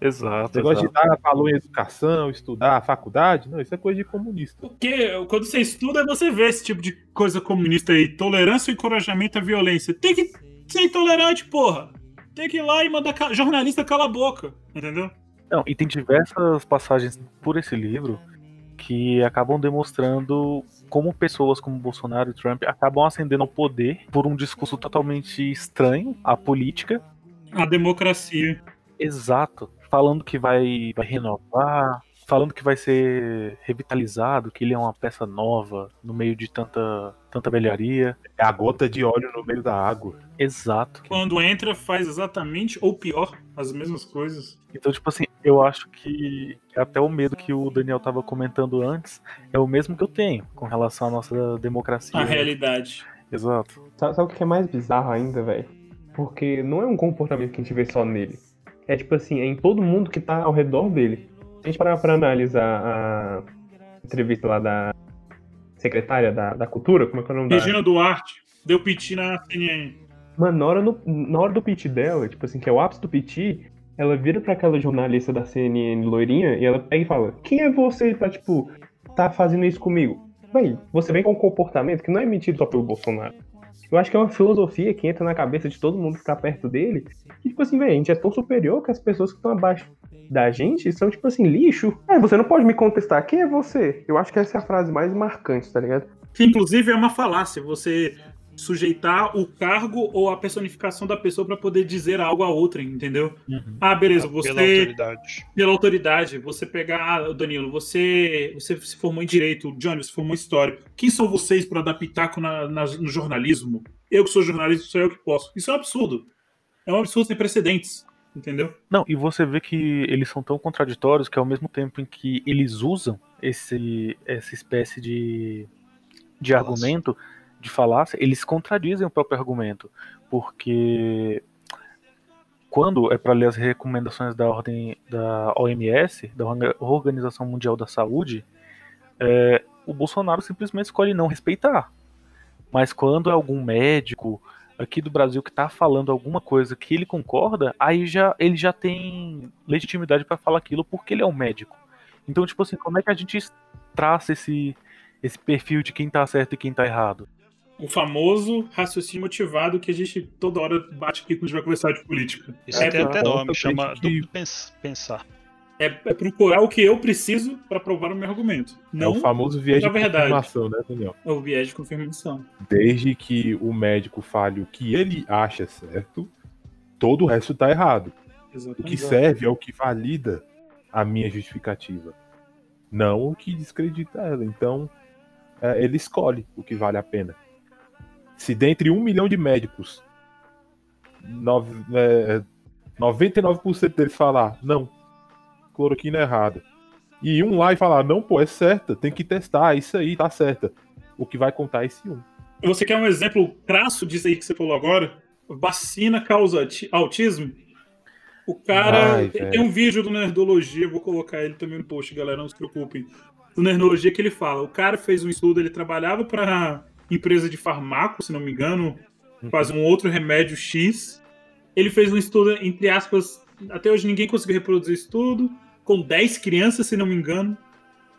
Speaker 7: exato.
Speaker 2: Negócio
Speaker 7: exato.
Speaker 2: de dar valor em educação, estudar, faculdade, não, isso é coisa de comunista.
Speaker 3: Porque quando você estuda, você vê esse tipo de coisa comunista aí. Tolerância e encorajamento à violência. Tem que ser intolerante, porra. Tem que ir lá e mandar ca- jornalista cala a boca. Entendeu?
Speaker 7: Não, e tem diversas passagens por esse livro que acabam demonstrando como pessoas como Bolsonaro e Trump acabam ascendendo ao poder por um discurso totalmente estranho à política.
Speaker 3: A democracia.
Speaker 7: Exato. Falando que vai, vai renovar, falando que vai ser revitalizado, que ele é uma peça nova no meio de tanta, tanta velharia.
Speaker 2: É a gota de óleo no meio da água.
Speaker 7: Exato.
Speaker 3: Quando entra, faz exatamente, ou pior, as mesmas coisas.
Speaker 7: Então, tipo assim, eu acho que até o medo que o Daniel tava comentando antes é o mesmo que eu tenho com relação à nossa democracia.
Speaker 3: A realidade.
Speaker 7: Exato.
Speaker 5: Sabe, sabe o que é mais bizarro ainda, velho? Porque não é um comportamento que a gente vê só nele. É tipo assim, é em todo mundo que tá ao redor dele. A gente parar pra analisar a entrevista lá da secretária da, da cultura, como é que é o nome da...
Speaker 3: Regina Duarte deu piti na CNN.
Speaker 5: Mano, na hora, no- na hora do pitch dela, tipo assim, que é o ápice do pitch, ela vira pra aquela jornalista da CNN loirinha e ela pega e fala: Quem é você pra, tipo, tá fazendo isso comigo? Véi, você vem com um comportamento que não é emitido só pelo Bolsonaro. Eu acho que é uma filosofia que entra na cabeça de todo mundo que tá perto dele. Que, tipo assim, velho, a gente é tão superior que as pessoas que estão abaixo da gente são, tipo assim, lixo. É, você não pode me contestar. Quem é você? Eu acho que essa é a frase mais marcante, tá ligado?
Speaker 3: Que inclusive é uma falácia, você sujeitar o cargo ou a personificação da pessoa pra poder dizer algo a outra, entendeu? Ah, beleza, você
Speaker 6: Pela autoridade.
Speaker 3: pela autoridade, você pegar, ah, Danilo, você, você se formou em direito, o Johnny, você se formou em história. Quem são vocês para dar pitaco na, na- no jornalismo? Eu que sou jornalista, sou eu que posso. Isso é um absurdo. É um absurdo sem precedentes, entendeu?
Speaker 7: Não, e você vê que eles são tão contraditórios que ao mesmo tempo em que eles usam esse, essa espécie de, de
Speaker 6: Falácia.
Speaker 7: argumento, de falácia, eles contradizem o próprio argumento. Porque quando é para ler as recomendações da ordem da OMS, da Orga- Organização Mundial da Saúde, é, o Bolsonaro simplesmente escolhe não respeitar. Mas quando é algum médico aqui do Brasil que tá falando alguma coisa que ele concorda, aí já ele já tem legitimidade para falar aquilo porque ele é um médico. Então, tipo assim, como é que a gente traça esse esse perfil de quem tá certo e quem tá errado?
Speaker 3: O famoso raciocínio motivado que a gente toda hora bate aqui quando a gente vai conversar de política.
Speaker 6: Isso
Speaker 3: É,
Speaker 6: tem até nome, chama
Speaker 2: que-
Speaker 6: pensar.
Speaker 3: É, é procurar o que eu preciso para provar o meu argumento.
Speaker 2: É
Speaker 3: Não
Speaker 2: o famoso viés de
Speaker 3: verdade.
Speaker 2: confirmação, né, Daniel?
Speaker 3: o viés de confirmação.
Speaker 2: Desde que o médico fale o que ele acha certo, todo o resto tá errado. O
Speaker 3: Exatamente.
Speaker 2: que serve é o que valida a minha justificativa, não o que descredita ela. Então, é, ele escolhe o que vale a pena. Se dentre um milhão de médicos, nove- é, 99% deles falar não, cloroquina é errada, e um lá e falar não, pô, é certa, tem que testar, isso aí tá certa. O que vai contar é esse um.
Speaker 3: Você quer um exemplo crasso disso aí que você falou agora? Vacina causa autismo? O cara.
Speaker 2: Ai,
Speaker 3: tem, um vídeo do Nerdologia, vou colocar ele também no post, galera, não se preocupem. Do Nerdologia que ele fala: o cara fez um estudo, ele trabalhava para empresa de farmaco, se não me engano, faz um outro remédio X. Ele fez um estudo, entre aspas, até hoje ninguém conseguiu reproduzir o estudo, com 10 crianças, se não me engano.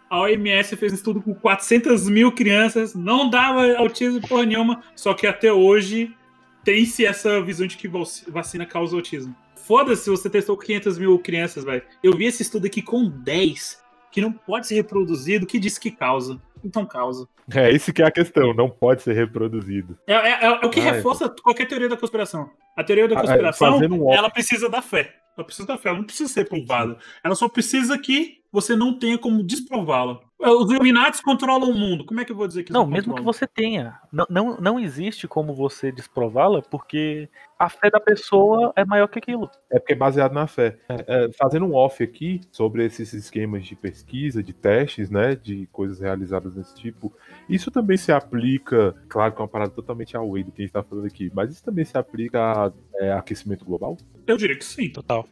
Speaker 3: A OMS fez um estudo com 400 mil crianças, não dava autismo porra nenhuma, só que até hoje tem-se essa visão de que vac- vacina causa autismo. Foda-se se você testou com 500 mil crianças, velho. Eu vi esse estudo aqui com 10, que não pode ser reproduzido, que diz que causa. Então causa.
Speaker 2: É, isso que é a questão, não pode ser reproduzido.
Speaker 3: É, é- é o que
Speaker 2: Ai,
Speaker 3: reforça qualquer teoria da conspiração. A teoria da
Speaker 2: Ah, é,
Speaker 3: conspiração,
Speaker 2: fazendo um
Speaker 3: ela precisa da fé. Ela precisa da fé, ela não precisa ser provada. Ela só precisa que você não tenha como desprová-la. Os Illuminati controlam o mundo. Como é que eu vou dizer que
Speaker 7: Não,
Speaker 3: eles
Speaker 7: mesmo que você tenha. Não, não, não existe como você desprová-la, porque a fé da pessoa é maior que aquilo.
Speaker 2: É porque é baseado na fé. É, é, fazendo um off aqui sobre esses esquemas de pesquisa, de testes, né, de coisas realizadas desse tipo, isso também se aplica, claro que é uma parada totalmente away do que a gente tá falando aqui, mas isso também se aplica a é, aquecimento global?
Speaker 3: Eu diria que sim.
Speaker 6: Total.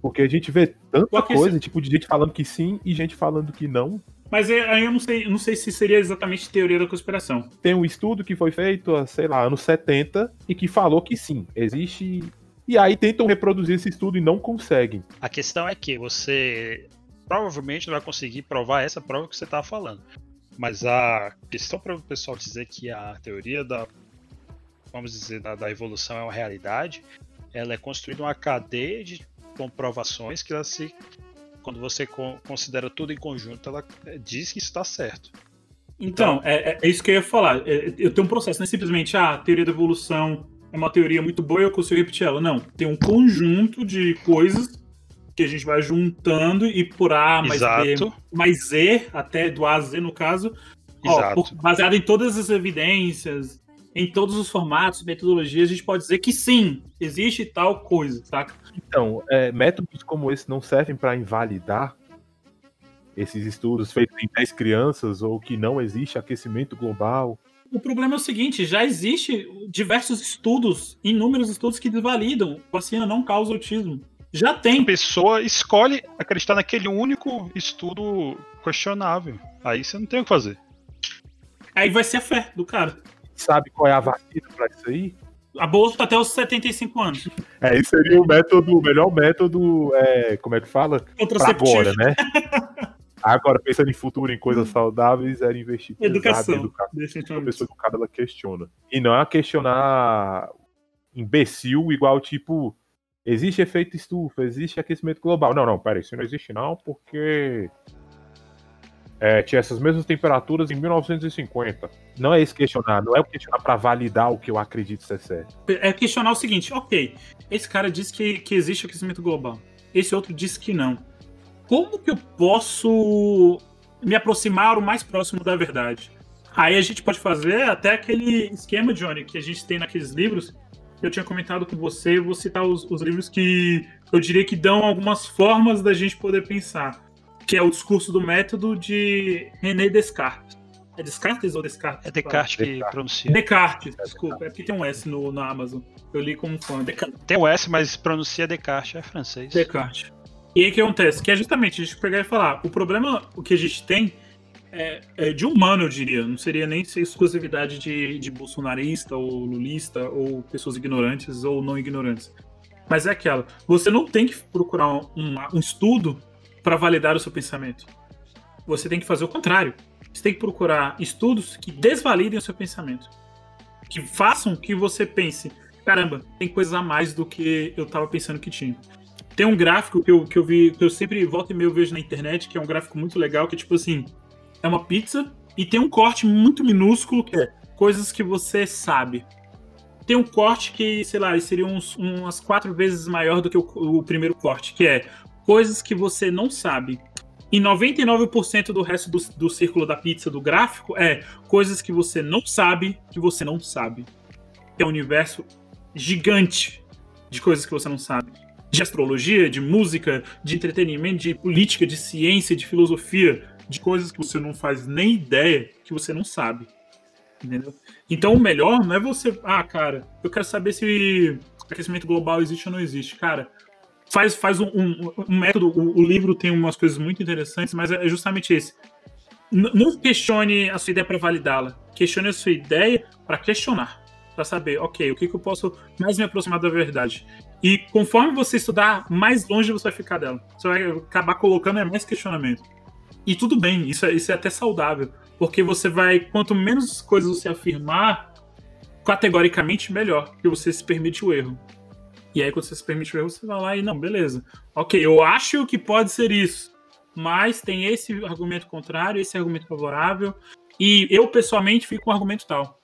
Speaker 2: Porque a gente vê tanta coisa, tipo, de gente falando que sim e gente falando que não.
Speaker 3: Mas é- aí eu não sei, eu não sei se seria exatamente teoria da conspiração.
Speaker 2: Tem um estudo que foi feito, há, sei lá, anos 70, e que falou que sim, existe. E aí tentam reproduzir esse estudo e não conseguem.
Speaker 6: A questão é que você provavelmente não vai conseguir provar essa prova que você estava falando. Mas a questão para o pessoal dizer que a teoria da, vamos dizer, da, da evolução é uma realidade, ela é construída uma cadeia de comprovações que ela se, quando você con- considera tudo em conjunto, ela eh, diz que está certo.
Speaker 3: Então, é, é- é isso que eu ia falar. É- eu tenho um processo, não é simplesmente ah, a teoria da evolução é uma teoria muito boa e eu consigo repetir ela. Não, tem um conjunto de coisas que a gente vai juntando e por A mais B
Speaker 6: Exato.
Speaker 3: mais Z, até do A a Z no caso, ó,
Speaker 6: Exato.
Speaker 3: por- baseado em todas as evidências, em todos os formatos, metodologias, a gente pode dizer que sim, existe tal coisa, saca?
Speaker 2: Então, é, métodos como esse não servem para invalidar esses estudos feitos em 10 crianças ou que não existe aquecimento global.
Speaker 3: O problema é o seguinte, já existe diversos estudos, inúmeros estudos que desvalidam vacina não causa autismo. Já
Speaker 6: A
Speaker 3: tem.
Speaker 6: pessoa escolhe acreditar naquele único estudo questionável. Aí você não tem o que fazer.
Speaker 3: Aí vai ser a fé do cara.
Speaker 2: Sabe qual é a vacina para isso aí?
Speaker 3: Aborto até os 75 anos.
Speaker 2: É, esse seria o método, o melhor método, é, como é que fala? Agora, né? Agora, pensando em futuro, em coisas saudáveis, era investir em
Speaker 3: Educação.
Speaker 2: educação.
Speaker 3: Definitivamente.
Speaker 2: pessoa educada, ela questiona. E não é questionar imbecil, igual tipo, existe efeito estufa, existe aquecimento global. Não, não, peraí, isso não existe não, porque é, tinha essas mesmas temperaturas em 1950. Não é esse questionar, não é questionar pra validar o que eu acredito ser certo.
Speaker 3: É questionar o seguinte, ok, esse cara diz que, que existe aquecimento global. Esse outro diz que não. Como que eu posso me aproximar o mais próximo da verdade? Aí a gente pode fazer até aquele esquema, Johnny, que a gente tem naqueles livros. Eu tinha comentado com você, vou citar os, os livros que eu diria que dão algumas formas da gente poder pensar. Que é o discurso do método de René Descartes. É Descartes ou Descartes?
Speaker 6: É Descartes que
Speaker 2: Descartes.
Speaker 6: pronuncia.
Speaker 3: Descartes, desculpa. É porque tem um S no, na Amazon. Eu li como fã. Descartes.
Speaker 6: Tem o S, mas pronuncia Descartes, é francês.
Speaker 3: Descartes. E aí o que acontece? Que é justamente a gente pegar e falar, o problema o que a gente tem é, é de humano, eu diria. Não seria nem ser exclusividade de, de bolsonarista ou lulista ou pessoas ignorantes ou não ignorantes. Mas é aquela, você não tem que procurar um, um estudo para validar o seu pensamento. Você tem que fazer o contrário. Você tem que procurar estudos que desvalidem o seu pensamento. Que façam que você pense, caramba, tem coisas a mais do que eu tava pensando que tinha. Tem um gráfico que eu, que eu vi, que eu sempre volta e meio vejo na internet, que é um gráfico muito legal, que é tipo assim, é uma pizza e tem um corte muito minúsculo que é coisas que você sabe. Tem um corte que, sei lá, seria uns, umas quatro vezes maior do que o, o primeiro corte, que é coisas que você não sabe. E 99% do resto do, do círculo da pizza do gráfico é coisas que você não sabe que você não sabe. É um universo gigante de coisas que você não sabe. De astrologia, de música, de entretenimento, de política, de ciência, de filosofia, de coisas que você não faz nem ideia que você não sabe. Entendeu? Então o melhor não é você. Ah, cara, eu quero saber se aquecimento global existe ou não existe. Cara, faz, faz um, um- um método. O, o livro tem umas coisas muito interessantes, mas é justamente esse. Não questione a sua ideia para validá-la. Questione a sua ideia para questionar. Para saber, ok, o que, que eu posso mais me aproximar da verdade. E conforme você estudar, mais longe você vai ficar dela. Você vai acabar colocando é mais questionamento. E tudo bem, isso é, isso é até saudável. Porque você vai, quanto menos coisas você afirmar, categoricamente melhor. Porque você se permite o erro. E aí, quando você se permite o erro, você vai lá e, não, beleza. Ok, eu acho que pode ser isso. Mas tem esse argumento contrário, esse argumento favorável. E eu, pessoalmente, fico com o argumento tal.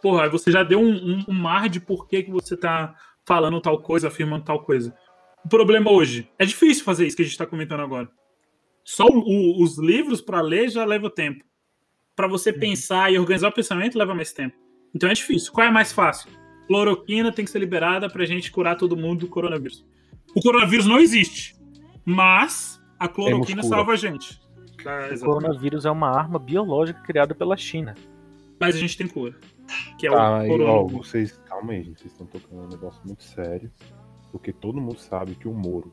Speaker 3: Porra, aí você já deu um, um- um mar de por que, que você tá falando tal coisa, afirmando tal coisa. O problema hoje, é difícil fazer isso que a gente tá comentando agora. Só o- o- os livros para ler já leva tempo. Para você pensar e organizar o pensamento leva mais tempo. Então é difícil. Qual é mais fácil? Cloroquina tem que ser liberada pra gente curar todo mundo do coronavírus. O coronavírus não existe, mas a cloroquina salva a gente. Ah,
Speaker 7: O coronavírus é uma arma biológica criada pela China.
Speaker 3: Mas a gente tem cura. Que é o
Speaker 2: aí, ó,
Speaker 3: coronavírus.
Speaker 2: vocês, calma aí, gente, vocês estão tocando um negócio muito sério, porque todo mundo sabe que o Moro,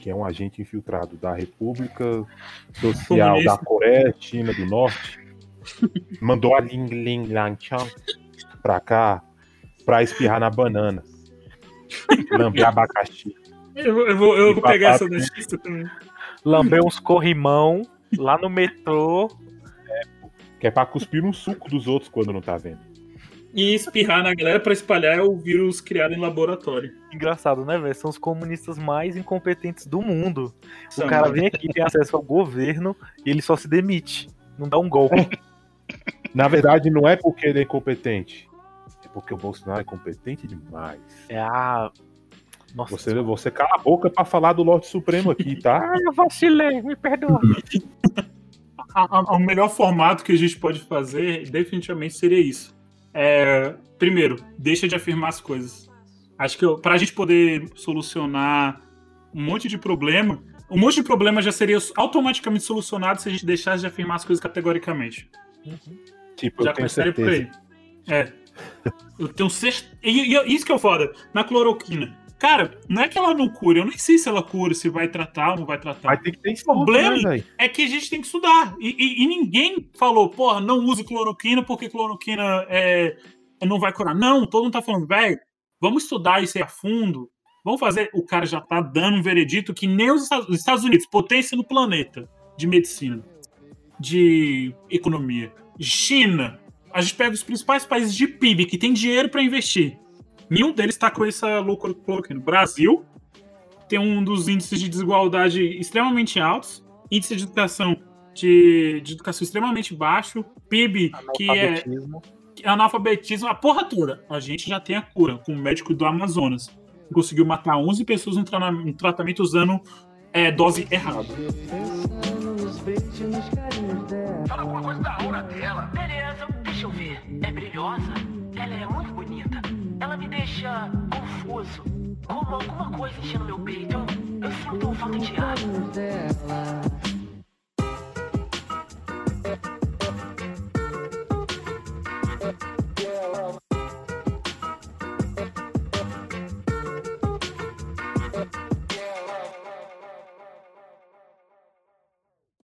Speaker 2: que é um agente infiltrado da República Social
Speaker 3: Comunista.
Speaker 2: da Coreia, China do Norte, mandou a Ling Ling Lang Chang pra cá pra espirrar na banana, lamber abacaxi.
Speaker 3: Eu, vou- eu vou, eu vou pegar essa notícia também.
Speaker 7: Lambeu uns corrimão lá no metrô.
Speaker 2: Que é pra cuspir no suco dos outros quando não tá vendo.
Speaker 3: E espirrar na galera pra espalhar o vírus criado em laboratório.
Speaker 7: Engraçado, né, velho? São os comunistas mais incompetentes do mundo.
Speaker 3: São,
Speaker 7: o cara vem aqui, tem acesso ao governo e ele só se demite. Não dá um golpe.
Speaker 2: Na verdade, não é porque ele é incompetente, é porque o Bolsonaro é competente demais.
Speaker 7: É a. Nossa,
Speaker 2: Você, você cala a boca pra falar do Lorde Supremo aqui, tá?
Speaker 7: Ah, eu vacilei, me perdoa.
Speaker 3: A- a- o melhor formato que a gente pode fazer, definitivamente, seria isso. É, primeiro, deixa de afirmar as coisas. Acho que para a gente poder solucionar um monte de problema, um monte de problema já seria automaticamente solucionado se a gente deixasse de afirmar as coisas categoricamente.
Speaker 2: Tipo,
Speaker 3: Já
Speaker 2: eu tenho
Speaker 3: começaria por
Speaker 2: certeza.
Speaker 3: aí. É. Eu tenho certeza. E, e isso que é o foda. Na cloroquina. Cara, não é que ela não cura. Eu nem sei se ela cura, se vai tratar ou não vai tratar.
Speaker 2: Vai ter que ter estudo,
Speaker 3: problema-
Speaker 2: né,
Speaker 3: é que a gente tem que estudar. E, e- e ninguém falou, porra, não use cloroquina porque cloroquina é, não vai curar. Não, todo mundo tá falando, velho, vamos estudar isso aí a fundo. Vamos fazer. O cara já tá dando um veredito que nem os Estados Unidos, potência no planeta de medicina, de economia. China. A gente pega os principais países de PIB que tem dinheiro para investir. Nenhum deles tá com essa loucura cloroquina. Brasil tem um dos índices de desigualdade extremamente altos, índice de educação de, de educação extremamente baixo, PIB que é que é analfabetismo, a porra toda. A gente já tem a cura com o médico do Amazonas. Conseguiu matar 11 pessoas no, tra- no tratamento usando é, dose errada.
Speaker 8: Fala alguma coisa da aura dela. Beleza. Brilhosa? Ela é muito bonita. Ela me deixa confuso. Como alguma coisa enchendo meu peito. Eu, eu sinto falta de ar.